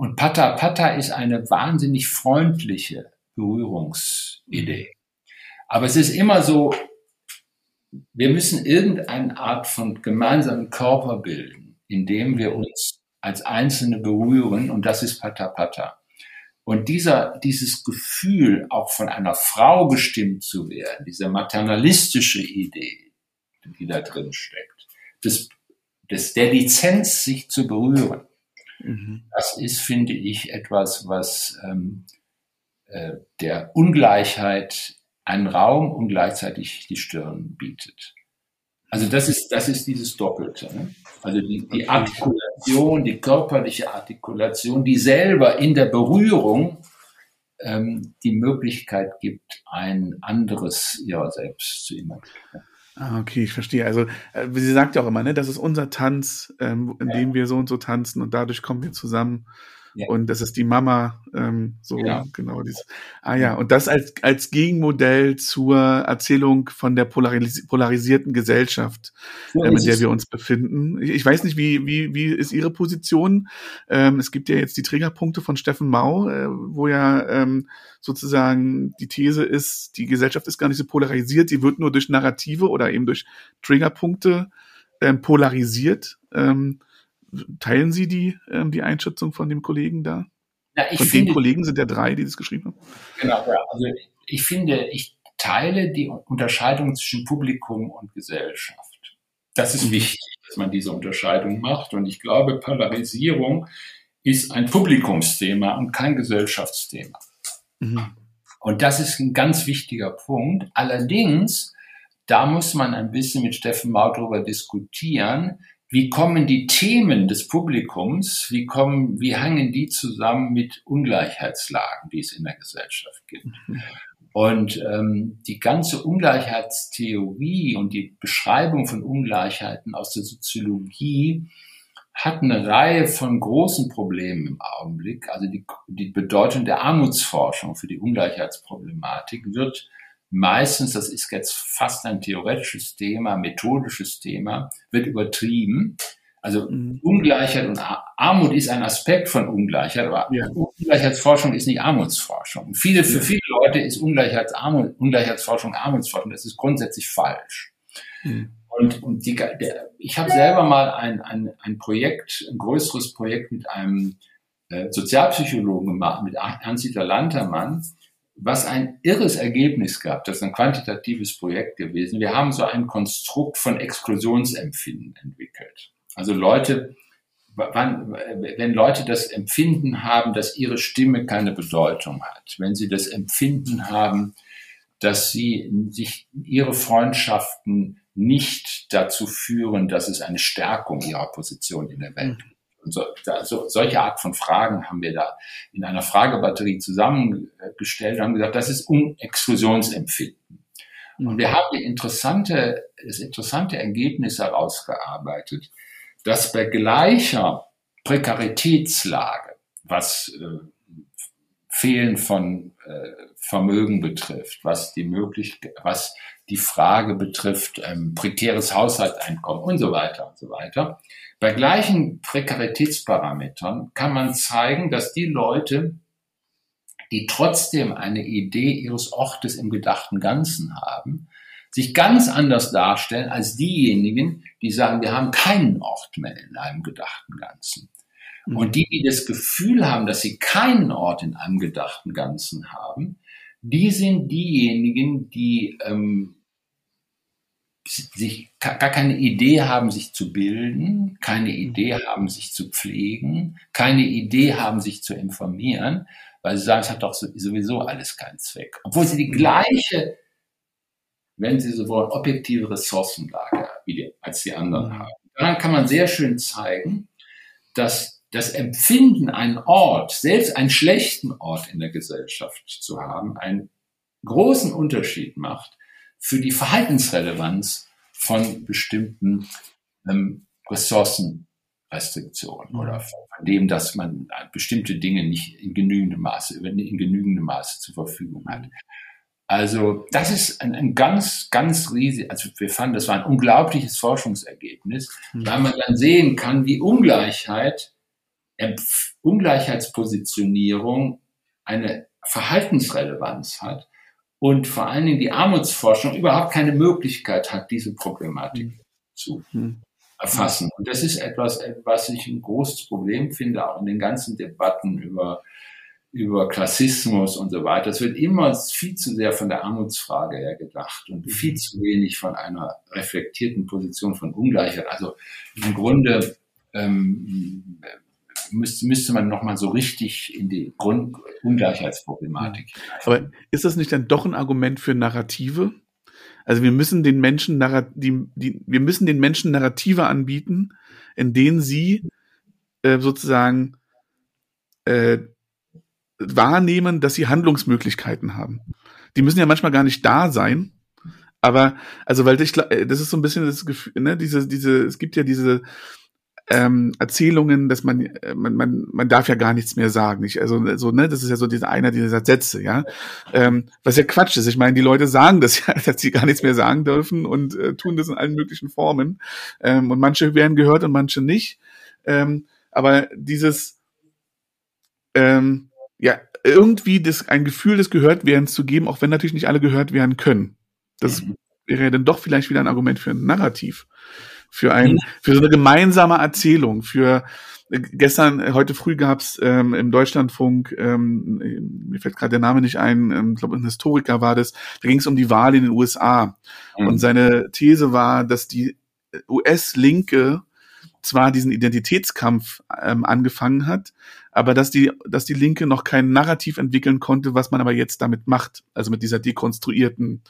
Und Pata Pata ist eine wahnsinnig freundliche Berührungsidee. Aber es ist immer so, wir müssen irgendeine Art von gemeinsamen Körper bilden, in dem wir uns als Einzelne berühren und das ist Pata Pata. Und dieser, dieses Gefühl, auch von einer Frau bestimmt zu werden, diese maternalistische Idee, die da drin steckt, des, des, der Lizenz, sich zu berühren, mhm. das ist, finde ich, etwas, was ähm, äh, der Ungleichheit einen Raum und gleichzeitig die Stirn bietet. Also das ist, das ist dieses Doppelte. Ne? Also die, die Artikulation, die körperliche Artikulation, die selber in der Berührung ähm, die Möglichkeit gibt, ein anderes ihrer selbst zu imaginieren. Ah, okay, ich verstehe. Also, äh, sie sagt ja auch immer, ne, das ist unser Tanz, ähm, in ja. dem wir so und so tanzen und dadurch kommen wir zusammen. Ja. Und das ist die Mama, ähm, so ja. genau dieses. Ah ja, und das als als Gegenmodell zur Erzählung von der polaris polarisierten Gesellschaft, so ähm, in der wir uns befinden. Ich, ich, weiß nicht, wie wie wie ist Ihre Position? Ähm, es gibt ja jetzt die Trägerpunkte von Steffen Mau, äh, wo ja ähm, sozusagen die These ist, die Gesellschaft ist gar nicht so polarisiert, sie wird nur durch Narrative oder eben durch Triggerpunkte ähm, polarisiert. Ähm, Teilen Sie die, ähm, die Einschätzung von dem Kollegen da? Ja, ich von finde, den Kollegen sind ja drei, die das geschrieben haben. Genau, ja. Also ich finde, ich teile die Unterscheidung zwischen Publikum und Gesellschaft. Das ist mhm. wichtig, dass man diese Unterscheidung macht. Und ich glaube, Polarisierung ist ein Publikumsthema und kein Gesellschaftsthema. Mhm. Und das ist ein ganz wichtiger Punkt. Allerdings, da muss man ein bisschen mit Steffen Mau darüber diskutieren, wie kommen die Themen des Publikums, wie kommen, wie hängen die zusammen mit Ungleichheitslagen, die es in der Gesellschaft gibt? Und ähm, die ganze Ungleichheitstheorie und die Beschreibung von Ungleichheiten aus der Soziologie hat eine Reihe von großen Problemen im Augenblick. Also die, die Bedeutung der Armutsforschung für die Ungleichheitsproblematik wird meistens, das ist jetzt fast ein theoretisches Thema, methodisches Thema, wird übertrieben. Also mhm. Ungleichheit und Armut ist ein Aspekt von Ungleichheit, aber ja. Ungleichheitsforschung ist nicht Armutsforschung. viele, für viele Leute ist Ungleichheitsarmut, Ungleichheitsforschung Armutsforschung. Das ist grundsätzlich falsch. Mhm. Und, und die, der, ich habe selber mal ein, ein, ein Projekt, ein größeres Projekt mit einem äh, Sozialpsychologen gemacht, mit Hans-Dieter Lantermann, was ein irres Ergebnis gab. Das ist ein quantitatives Projekt gewesen. Wir haben so ein Konstrukt von Exklusionsempfinden entwickelt. Also Leute, wann, wenn Leute das Empfinden haben, dass ihre Stimme keine Bedeutung hat, wenn sie das Empfinden haben, dass sie sich ihre Freundschaften nicht dazu führen, dass es eine Stärkung ihrer Position in der Welt und so, da, so, solche Art von Fragen haben wir da in einer Fragebatterie zusammengestellt und haben gesagt, das ist Unexklusionsempfinden. Mhm. Und wir haben die interessante, das interessante Ergebnis herausgearbeitet, dass bei gleicher Prekaritätslage, was äh, Fehlen von äh, Vermögen betrifft, was die Möglichkeit, was die Frage betrifft, ähm, prekäres Haushaltseinkommen und so weiter und so weiter, bei gleichen Prekaritätsparametern kann man zeigen, dass die Leute, die trotzdem eine Idee ihres Ortes im gedachten Ganzen haben, sich ganz anders darstellen als diejenigen, die sagen, wir haben keinen Ort mehr in einem gedachten Ganzen. Mhm. Und die, die das Gefühl haben, dass sie keinen Ort in einem gedachten Ganzen haben, die sind diejenigen, die ähm, sich gar keine Idee haben, sich zu bilden, keine Idee haben, sich zu pflegen, keine Idee haben, sich zu informieren, weil sie sagen, es hat doch sowieso alles keinen Zweck. Obwohl sie die gleiche, wenn sie so wollen, objektive Ressourcenlage wie die, als die anderen haben. Daran kann man sehr schön zeigen, dass das Empfinden, einen Ort, selbst einen schlechten Ort in der Gesellschaft zu haben, einen großen Unterschied macht für die Verhaltensrelevanz von bestimmten ähm, Ressourcenrestriktionen oder von dem, dass man bestimmte Dinge nicht in genügendem Maße, in genügendem Maße zur Verfügung hat. Also das ist ein, ein ganz, ganz riesig, also wir fanden, das war ein unglaubliches Forschungsergebnis, mhm. weil man dann sehen kann, wie Ungleichheit, Ungleichheitspositionierung eine Verhaltensrelevanz hat und vor allen Dingen die Armutsforschung überhaupt keine Möglichkeit hat, diese Problematik mhm. zu mhm. erfassen. Und das ist etwas, was ich ein großes Problem finde, auch in den ganzen Debatten über, über Klassismus und so weiter. Es wird immer viel zu sehr von der Armutsfrage her gedacht und mhm. viel zu wenig von einer reflektierten Position von Ungleichheit. Also im Grunde ähm, müsste, müsste man nochmal so richtig in die Grundungleichheitsproblematik. Aber ist das nicht dann doch ein Argument für Narrative? Also wir müssen den Menschen die, die, wir müssen den Menschen Narrative anbieten, in denen sie äh, sozusagen äh, wahrnehmen, dass sie Handlungsmöglichkeiten haben. Die müssen ja manchmal gar nicht da sein, aber also weil ich äh, das ist so ein bisschen das Gefühl, ne, diese diese es gibt ja diese ähm, Erzählungen, dass man, äh, man, man, man darf ja gar nichts mehr sagen. Ich, also so, ne, das ist ja so dieser einer dieser Sätze, ja. Ähm, was ja Quatsch ist. Ich meine, die Leute sagen das ja, dass sie gar nichts mehr sagen dürfen und äh, tun das in allen möglichen Formen. Ähm, und manche werden gehört und manche nicht. Ähm, aber dieses ähm, ja, irgendwie das, ein Gefühl des Gehörtwerdens zu geben, auch wenn natürlich nicht alle gehört werden können. Das mhm. wäre ja dann doch vielleicht wieder ein Argument für ein Narrativ für ein, für so eine gemeinsame Erzählung, für äh, gestern, äh, heute früh gab's ähm, im Deutschlandfunk, ähm, mir fällt gerade der Name nicht ein, ähm, ich glaube ein Historiker war das, da ging es um die Wahl in den USA. Mhm. Und seine These war, dass die US-Linke zwar diesen Identitätskampf ähm, angefangen hat, aber dass die, dass die Linke noch kein Narrativ entwickeln konnte, was man aber jetzt damit macht, also mit dieser dekonstruierten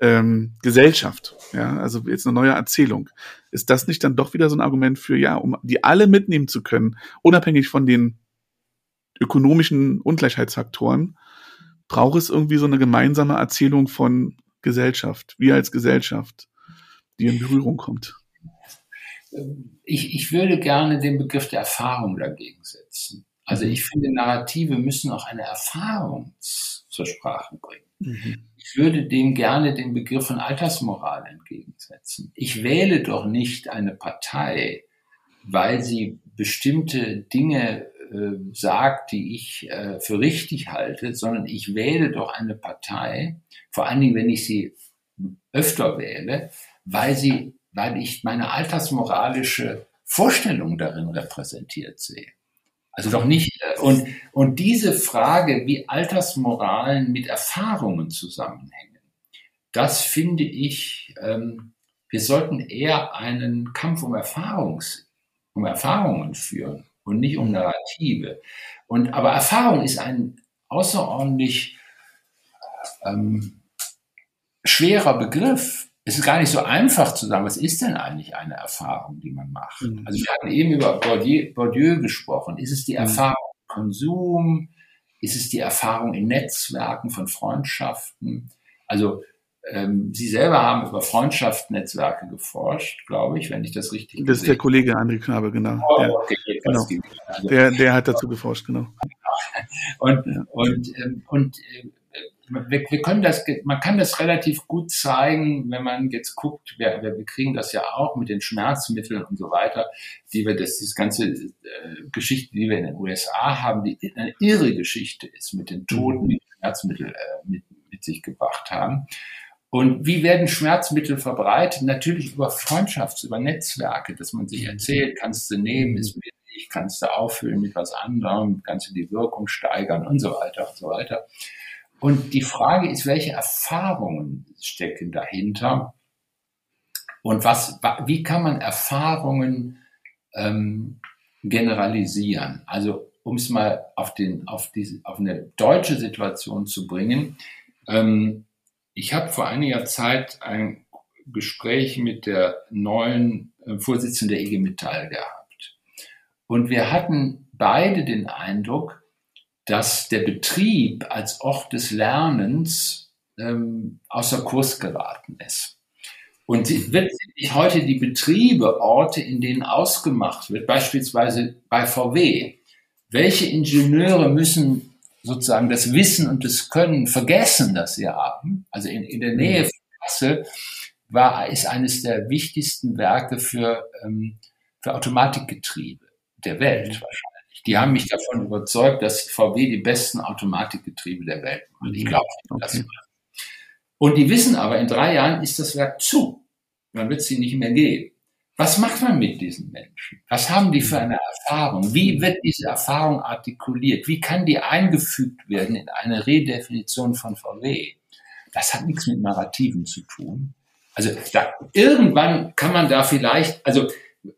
ähm, Gesellschaft, ja, also jetzt eine neue Erzählung. Ist das nicht dann doch wieder so ein Argument für, ja, um die alle mitnehmen zu können, unabhängig von den ökonomischen Ungleichheitsfaktoren, braucht es irgendwie so eine gemeinsame Erzählung von Gesellschaft, wir als Gesellschaft, die in Berührung kommt? Ich, ich würde gerne den Begriff der Erfahrung dagegen setzen. Also ich finde, Narrative müssen auch eine Erfahrung zur Sprache bringen. Mhm. Ich würde dem gerne den Begriff von Altersmoral entgegensetzen. Ich wähle doch nicht eine Partei, weil sie bestimmte Dinge äh, sagt, die ich äh, für richtig halte, sondern ich wähle doch eine Partei, vor allen Dingen, wenn ich sie öfter wähle, weil sie, weil ich meine altersmoralische Vorstellung darin repräsentiert sehe. Also doch nicht. Und, und diese Frage, wie Altersmoralen mit Erfahrungen zusammenhängen, das finde ich, ähm, wir sollten eher einen Kampf um, Erfahrungs, um Erfahrungen führen und nicht um Narrative. Und, aber Erfahrung ist ein außerordentlich ähm, schwerer Begriff es ist gar nicht so einfach zu sagen, was ist denn eigentlich eine Erfahrung, die man macht? Mhm. Also wir hatten eben über Bourdieu, Bourdieu gesprochen. Ist es die mhm. Erfahrung im Konsum? Ist es die Erfahrung in Netzwerken von Freundschaften? Also ähm, Sie selber haben über Freundschaftsnetzwerke geforscht, glaube ich, wenn ich das richtig Das ist der Kollege André Knabe, genau. Oh, der, okay, genau. Also, der, der hat dazu geforscht, genau. Und, und, ähm, und äh, wir, wir können das, man kann das relativ gut zeigen, wenn man jetzt guckt, wir, wir kriegen das ja auch mit den Schmerzmitteln und so weiter, die wir, das, diese ganze äh, Geschichte, die wir in den USA haben, die eine irre Geschichte ist mit den Toten, die Schmerzmittel äh, mit, mit sich gebracht haben. Und wie werden Schmerzmittel verbreitet? Natürlich über Freundschafts-, über Netzwerke, dass man sich erzählt, kannst du nehmen, ist billig, kannst du auffüllen mit was anderem, kannst du die Wirkung steigern und so weiter und so weiter. Und die Frage ist, welche Erfahrungen stecken dahinter? Und was, wie kann man Erfahrungen ähm, generalisieren? Also, um es mal auf, den, auf, diese, auf eine deutsche Situation zu bringen. Ähm, ich habe vor einiger Zeit ein Gespräch mit der neuen äh, Vorsitzenden der IG Metall gehabt. Und wir hatten beide den Eindruck, dass der Betrieb als Ort des Lernens ähm, außer Kurs geraten ist. Und wird sich heute die Betriebe, Orte, in denen ausgemacht wird, beispielsweise bei VW, welche Ingenieure müssen sozusagen das Wissen und das Können vergessen, das sie haben? Also in, in der Nähe von Kassel war, ist eines der wichtigsten Werke für, ähm, für Automatikgetriebe der Welt wahrscheinlich. Die haben mich davon überzeugt, dass VW die besten Automatikgetriebe der Welt macht. Ich glaube, okay. das und die wissen aber, in drei Jahren ist das Werk zu. Man wird sie nicht mehr geben. Was macht man mit diesen Menschen? Was haben die für eine Erfahrung? Wie wird diese Erfahrung artikuliert? Wie kann die eingefügt werden in eine Redefinition von VW? Das hat nichts mit Narrativen zu tun. Also da, irgendwann kann man da vielleicht, also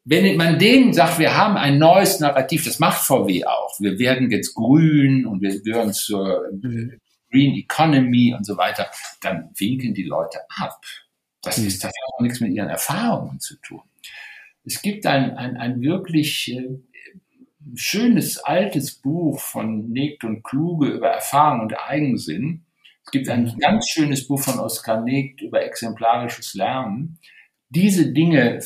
wenn man denen sagt, wir haben ein neues Narrativ, das macht VW auch. Wir werden jetzt grün und wir gehören zur. Green Economy und so weiter, dann winken die Leute ab. Das mhm. ist, das hat auch nichts mit ihren Erfahrungen zu tun. Es gibt ein, ein, ein wirklich äh, schönes altes Buch von Negt und Kluge über Erfahrung und Eigensinn. Es gibt ein mhm. ganz schönes Buch von Oskar Negt über exemplarisches Lernen. Diese Dinge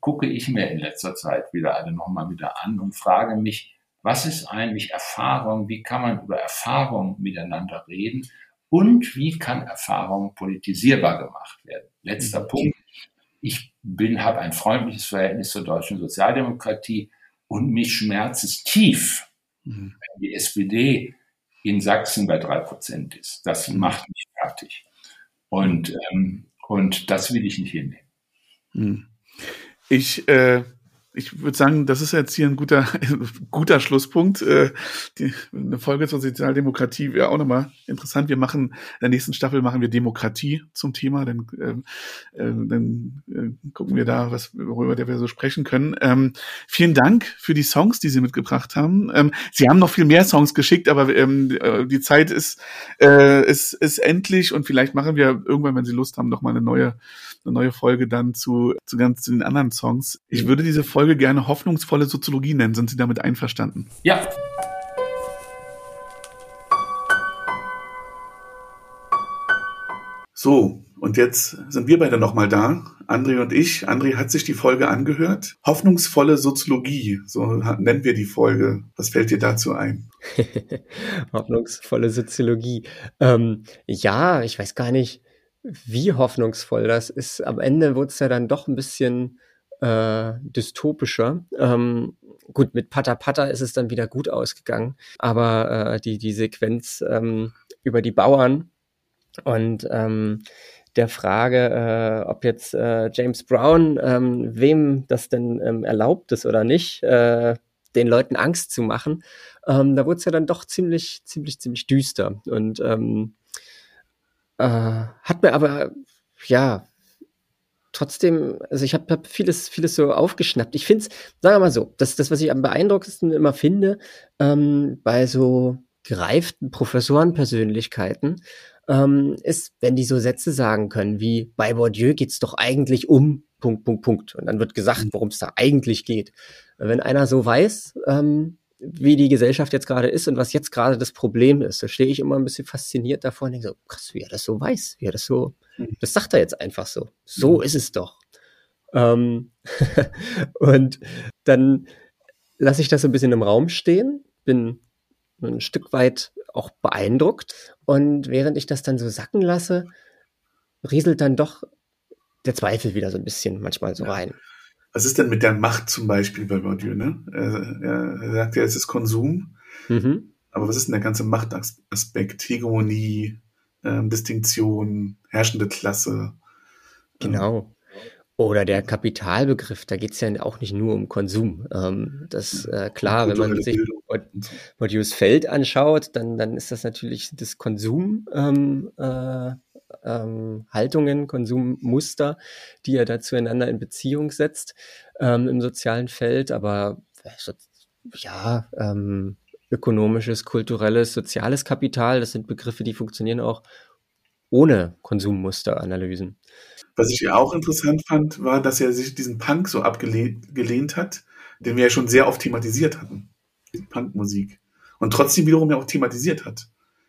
gucke ich mir in letzter Zeit wieder alle nochmal wieder an und frage mich, was ist eigentlich Erfahrung? Wie kann man über Erfahrung miteinander reden? Und wie kann Erfahrung politisierbar gemacht werden? Letzter mhm. Punkt. Ich bin, habe ein freundliches Verhältnis zur deutschen Sozialdemokratie und mich schmerzt es tief, mhm. wenn die SPD in Sachsen bei drei Prozent ist. Das mhm. macht mich fertig. Und, ähm, und das will ich nicht hinnehmen. Mhm. Ich äh, ich würde sagen, das ist jetzt hier ein guter, guter Schlusspunkt. Äh, die, eine Folge zur Sozialdemokratie wäre auch nochmal interessant. Wir machen, in der nächsten Staffel machen wir Demokratie zum Thema, dann, äh, äh, dann äh, gucken wir da, was, worüber wir so sprechen können. Ähm, vielen Dank für die Songs, die Sie mitgebracht haben. Ähm, Sie haben noch viel mehr Songs geschickt, aber ähm, äh, die Zeit ist, äh, ist, ist endlich und vielleicht machen wir irgendwann, wenn Sie Lust haben, noch mal eine neue, eine neue Folge dann zu, zu ganz zu den anderen Songs. Ich würde diese Folge Folge gerne hoffnungsvolle Soziologie nennen. Sind Sie damit einverstanden? Ja. So, und jetzt sind wir beide nochmal da, André und ich. André hat sich die Folge angehört. Hoffnungsvolle Soziologie, so nennen wir die Folge. Was fällt dir dazu ein? Hoffnungsvolle Soziologie. Ähm, ja, ich weiß gar nicht, wie hoffnungsvoll das ist. Am Ende wurde es ja dann doch ein bisschen äh, dystopischer. Ähm, gut, mit Pata Pata ist es dann wieder gut ausgegangen, aber äh, die, die Sequenz ähm, über die Bauern und ähm, der Frage, äh, ob jetzt äh, James Brown, ähm, wem das denn ähm, erlaubt ist oder nicht, äh, den Leuten Angst zu machen, ähm, da wurde es ja dann doch ziemlich, ziemlich, ziemlich düster. Und ähm, äh, hat mir aber, ja, trotzdem, also ich habe hab vieles, vieles so aufgeschnappt. Ich finde es, sagen wir mal so, das, das, was ich am beeindruckendsten immer finde, ähm, bei so gereiften Professorenpersönlichkeiten, ähm, ist, wenn die so Sätze sagen können, wie bei Bourdieu geht's doch eigentlich um Punkt, Punkt, Punkt. Und dann wird gesagt, mhm. worum es da eigentlich geht. Wenn einer so weiß, ähm, wie die Gesellschaft jetzt gerade ist und was jetzt gerade das Problem ist. Da stehe ich immer ein bisschen fasziniert davor und denke so, krass, wie er das so weiß, wie er das so. Das sagt er jetzt einfach so. So mhm. ist es doch. Ähm und dann lasse ich das so ein bisschen im Raum stehen, bin ein Stück weit auch beeindruckt und während ich das dann so sacken lasse, rieselt dann doch der Zweifel wieder so ein bisschen manchmal so rein. Was ist denn mit der Macht zum Beispiel bei Bourdieu? Ne? Er, er sagt ja, es ist Konsum. Mhm. Aber was ist denn der ganze Machtaspekt? Hegemonie, ähm, Distinktion, herrschende Klasse. Genau. Oder der Kapitalbegriff, da geht es ja auch nicht nur um Konsum. Ähm, das äh, klar, wenn man sich Bourdieu's Feld anschaut, dann, dann ist das natürlich das Konsum ähm, äh, ähm, Haltungen, Konsummuster, die er da zueinander in Beziehung setzt ähm, im sozialen Feld. Aber ja, ähm, ökonomisches, kulturelles, soziales Kapital, das sind Begriffe, die funktionieren auch ohne Konsummusteranalysen. Was ich auch interessant fand, war, dass er sich diesen Punk so abgelehnt hat, den wir ja schon sehr oft thematisiert hatten. Die Punkmusik. Und trotzdem wiederum ja auch thematisiert hat.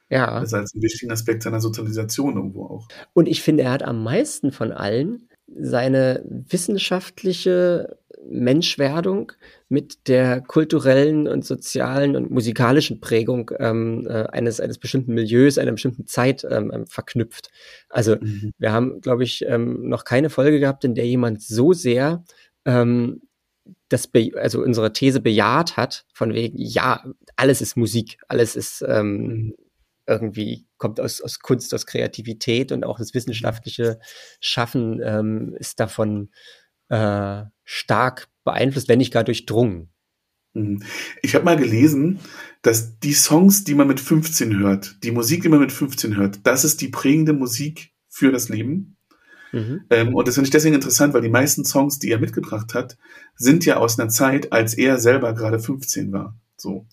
Ja. Das ist als einen wichtigen Aspekt seiner Sozialisation irgendwo auch. Und ich finde, er hat am meisten von allen seine wissenschaftliche Menschwerdung mit der kulturellen und sozialen und musikalischen Prägung ähm, äh, eines, eines bestimmten Milieus, einer bestimmten Zeit ähm, ähm verknüpft. Also mhm. wir haben, glaube ich, ähm, noch keine Folge gehabt, in der jemand so sehr ähm, das also unsere These bejaht hat, von wegen, ja, alles ist Musik, alles ist ähm, mhm. irgendwie, kommt aus, aus Kunst, aus Kreativität und auch das wissenschaftliche Schaffen ähm, ist davon äh, stark beeinflusst, wenn nicht gar durchdrungen. Mhm. Ich habe mal gelesen, dass die Songs, die man mit 15 hört, die Musik, die man mit 15 hört, das ist die prägende Musik für das Leben. Mhm. Ähm, und das finde ich deswegen interessant, weil die meisten Songs, die er mitgebracht hat, sind ja aus einer Zeit, als er selber gerade 15 war. So.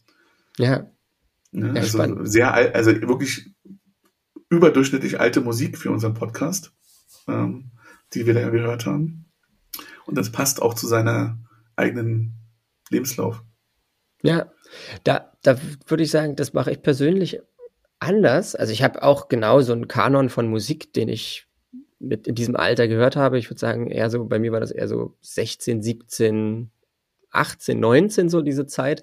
Ja. ja, ja also spannend. sehr, also wirklich überdurchschnittlich alte Musik für unseren Podcast, ähm, die wir da gehört haben. Und das passt auch zu seiner eigenen Lebenslauf. Ja, da, da würde ich sagen, das mache ich persönlich anders. Also ich habe auch genau so einen Kanon von Musik, den ich mit in diesem Alter gehört habe. Ich würde sagen, eher so, bei mir war das eher so 16, 17, 18, 19, so diese Zeit,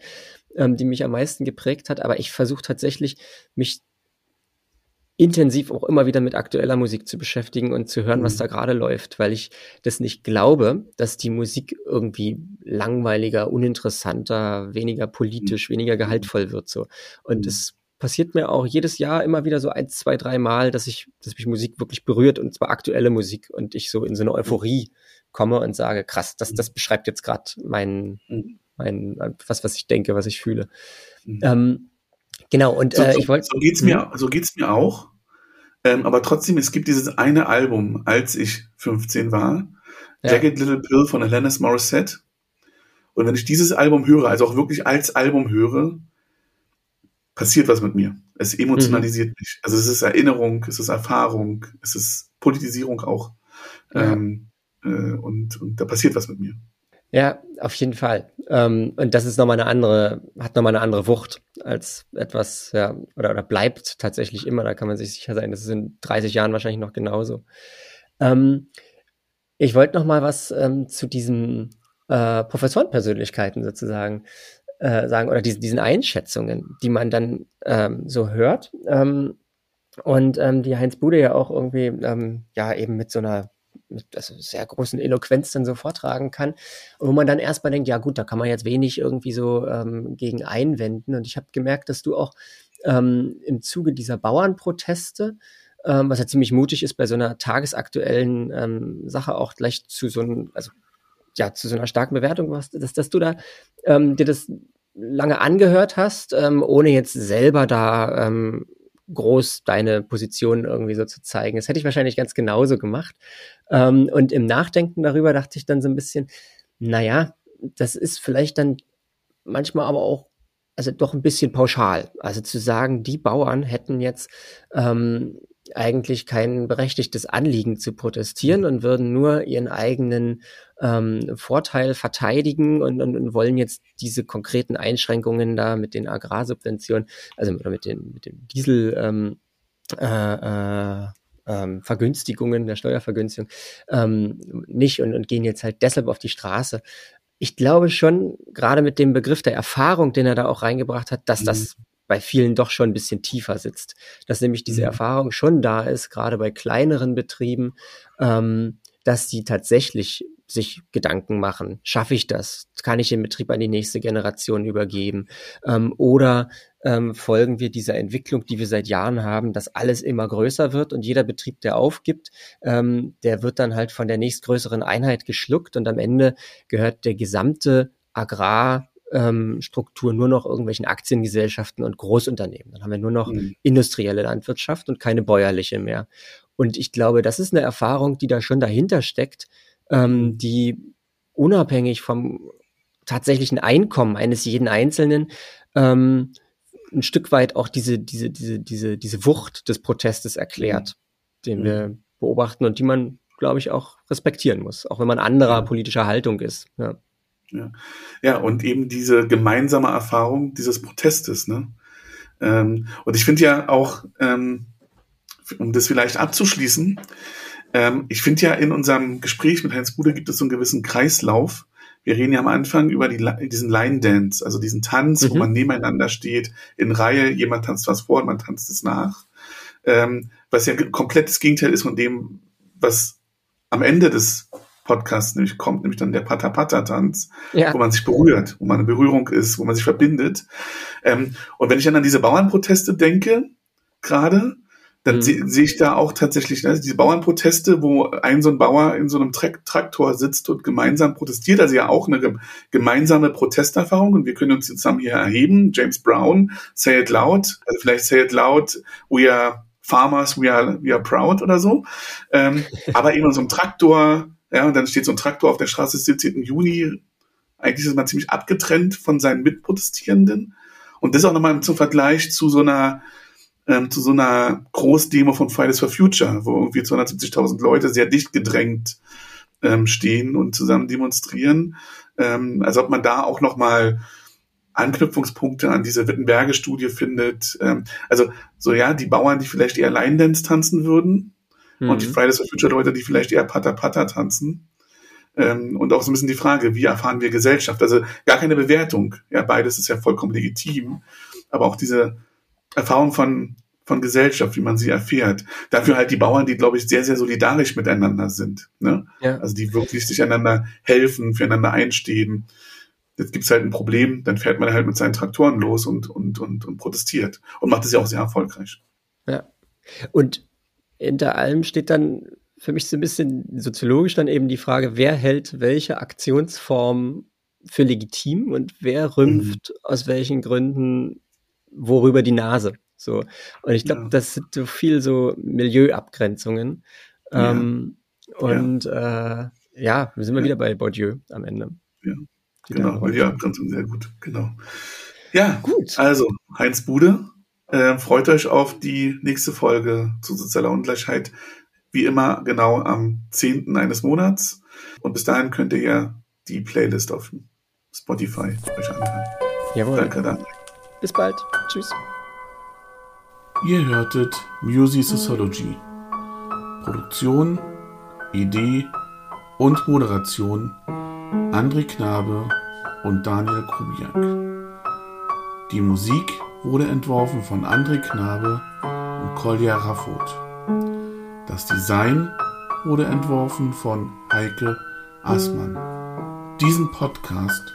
ähm, die mich am meisten geprägt hat. Aber ich versuche tatsächlich, mich intensiv auch immer wieder mit aktueller Musik zu beschäftigen und zu hören, mhm. was da gerade läuft, weil ich das nicht glaube, dass die Musik irgendwie langweiliger, uninteressanter, weniger politisch, mhm. weniger gehaltvoll wird so. Und mhm. es passiert mir auch jedes Jahr immer wieder so ein, zwei, drei Mal, dass ich, dass mich Musik wirklich berührt und zwar aktuelle Musik und ich so in so eine Euphorie komme und sage, krass, das, das beschreibt jetzt gerade mein, mein, was, was ich denke, was ich fühle. Ähm, Genau, und so, äh, ich wollte. So geht's mir, mhm. so geht's mir auch. Ähm, aber trotzdem, es gibt dieses eine Album, als ich 15 war, ja. Jagged Little Pill von Alanis Morissette. Und wenn ich dieses Album höre, also auch wirklich als Album höre, passiert was mit mir. Es emotionalisiert mhm. mich. Also es ist Erinnerung, es ist Erfahrung, es ist Politisierung auch. Ja. Ähm, äh, und, und da passiert was mit mir. Ja, auf jeden Fall. Ähm, und das ist nochmal eine andere, hat nochmal eine andere Wucht als etwas, ja, oder, oder bleibt tatsächlich immer, da kann man sich sicher sein, das ist in 30 Jahren wahrscheinlich noch genauso. Ähm, ich wollte nochmal was ähm, zu diesen äh, Professorenpersönlichkeiten sozusagen äh, sagen, oder diesen, diesen Einschätzungen, die man dann ähm, so hört. Ähm, und ähm, die Heinz Bude ja auch irgendwie, ja, eben mit so einer mit also sehr großen Eloquenz dann so vortragen kann. Und wo man dann erstmal denkt, ja gut, da kann man jetzt wenig irgendwie so ähm, gegen einwenden. Und ich habe gemerkt, dass du auch ähm, im Zuge dieser Bauernproteste, ähm, was ja ziemlich mutig ist, bei so einer tagesaktuellen ähm, Sache auch gleich zu so einem, also ja, zu so einer starken Bewertung warst, dass, dass du da ähm, dir das lange angehört hast, ähm, ohne jetzt selber da ähm, groß deine Position irgendwie so zu zeigen. Das hätte ich wahrscheinlich ganz genauso gemacht. Ähm, und im Nachdenken darüber dachte ich dann so ein bisschen, naja, das ist vielleicht dann manchmal aber auch, also doch ein bisschen pauschal. Also zu sagen, die Bauern hätten jetzt ähm, eigentlich kein berechtigtes Anliegen zu protestieren und würden nur ihren eigenen ähm, Vorteil verteidigen und, und, und, wollen jetzt diese konkreten Einschränkungen da mit den Agrarsubventionen, also oder mit den mit dem Diesel ähm, äh, äh, ähm, Vergünstigungen, der Steuervergünstigung, ähm, nicht und, und gehen jetzt halt deshalb auf die Straße. Ich glaube schon, gerade mit dem Begriff der Erfahrung, den er da auch reingebracht hat, dass mhm. das bei vielen doch schon ein bisschen tiefer sitzt. Dass nämlich diese mhm. Erfahrung schon da ist, gerade bei kleineren Betrieben, ähm, dass die tatsächlich sich Gedanken machen. Schaffe ich das? Kann ich den Betrieb an die nächste Generation übergeben? Ähm, oder ähm, folgen wir dieser Entwicklung, die wir seit Jahren haben, dass alles immer größer wird und jeder Betrieb, der aufgibt, ähm, der wird dann halt von der nächstgrößeren Einheit geschluckt und am Ende gehört der gesamte Agrar ähm, Struktur nur noch irgendwelchen Aktiengesellschaften und Großunternehmen. Dann haben wir nur noch mhm. industrielle Landwirtschaft und keine bäuerliche mehr. Und ich glaube, das ist eine Erfahrung, die da schon dahinter steckt, ähm, mhm. die unabhängig vom tatsächlichen Einkommen eines jeden Einzelnen ähm, ein Stück weit auch diese, diese, diese, diese, diese Wucht des Protestes erklärt, mhm. den wir mhm. beobachten und die man, glaube ich, auch respektieren muss, auch wenn man anderer politischer Haltung ist. Ja. Ja. ja, und eben diese gemeinsame Erfahrung dieses Protestes, ne? Ähm, und ich finde ja auch, ähm, um das vielleicht abzuschließen, ähm, ich finde ja in unserem Gespräch mit Heinz Bruder gibt es so einen gewissen Kreislauf. Wir reden ja am Anfang über die, diesen Line Dance, also diesen Tanz, mhm. wo man nebeneinander steht, in Reihe, jemand tanzt was vor und man tanzt es nach. Ähm, was ja komplettes Gegenteil ist von dem, was am Ende des Podcasts nämlich kommt, nämlich dann der Pata-Pata-Tanz, ja. wo man sich berührt, wo man eine Berührung ist, wo man sich verbindet. Ähm, und wenn ich dann an diese Bauernproteste denke, gerade, dann mhm. sehe seh ich da auch tatsächlich ne, diese Bauernproteste, wo ein so ein Bauer in so einem Tra Traktor sitzt und gemeinsam protestiert, also ja auch eine gemeinsame Protesterfahrung und wir können uns zusammen hier erheben. James Brown, Say It Loud, also vielleicht Say It Loud, we are farmers, we are, we are proud oder so. Ähm, aber eben in so einem Traktor, ja, und dann steht so ein Traktor auf der Straße 17. Juni. Eigentlich ist man ziemlich abgetrennt von seinen Mitprotestierenden. Und das auch nochmal zum Vergleich zu so einer, ähm, zu so einer Großdemo von Fridays for Future, wo irgendwie 270.000 Leute sehr dicht gedrängt ähm, stehen und zusammen demonstrieren. Ähm, also ob man da auch nochmal Anknüpfungspunkte an diese Wittenberge-Studie findet. Ähm, also so ja, die Bauern, die vielleicht eher Line-Dance tanzen würden, mhm. und die mhm. Fridays for Future Leute, die vielleicht eher Pata Pata tanzen. Ähm, und auch so ein bisschen die Frage, wie erfahren wir Gesellschaft? Also gar keine Bewertung. Ja, beides ist ja vollkommen legitim. Aber auch diese Erfahrung von, von Gesellschaft, wie man sie erfährt. Dafür halt die Bauern, die, glaube ich, sehr, sehr solidarisch miteinander sind. Ne? Ja. Also die wirklich sich einander helfen, füreinander einstehen. Jetzt gibt's halt ein Problem, dann fährt man halt mit seinen Traktoren los und, und, und, und protestiert. Und macht es ja auch sehr erfolgreich. Ja. Und hinter allem steht dann für mich so ein bisschen soziologisch dann eben die Frage, wer hält welche Aktionsform für legitim und wer rümpft mhm. aus welchen Gründen worüber die Nase. So. Und ich glaube, ja. das sind so viel so Milieuabgrenzungen. Ja. Ähm, und ja. Äh, ja, wir sind mal wieder bei Bourdieu am Ende. Ja, genau, Milieuabgrenzung, sehr gut, genau. Ja, gut. Also, Heinz Bude, äh, freut euch auf die nächste Folge zu sozialer Ungleichheit. Wie immer genau am 10. eines Monats. Und bis dahin könnt ihr ja die Playlist auf Spotify euch anhören. Jawohl. Danke, danke. Bis bald. Tschüss. Ihr hörtet Music Sociology. Produktion, Idee und Moderation André Knabe und Daniel Kubiak. Die Musik wurde entworfen von André Knabe und Kolja Raffot. Das Design wurde entworfen von Heike Aßmann. Diesen Podcast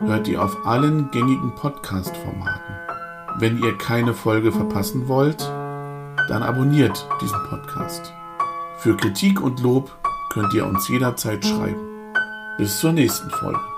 hört ihr auf allen gängigen Podcast-Formaten. Wenn ihr keine Folge verpassen wollt, dann abonniert diesen Podcast. Für Kritik und Lob könnt ihr uns jederzeit schreiben. Bis zur nächsten Folge.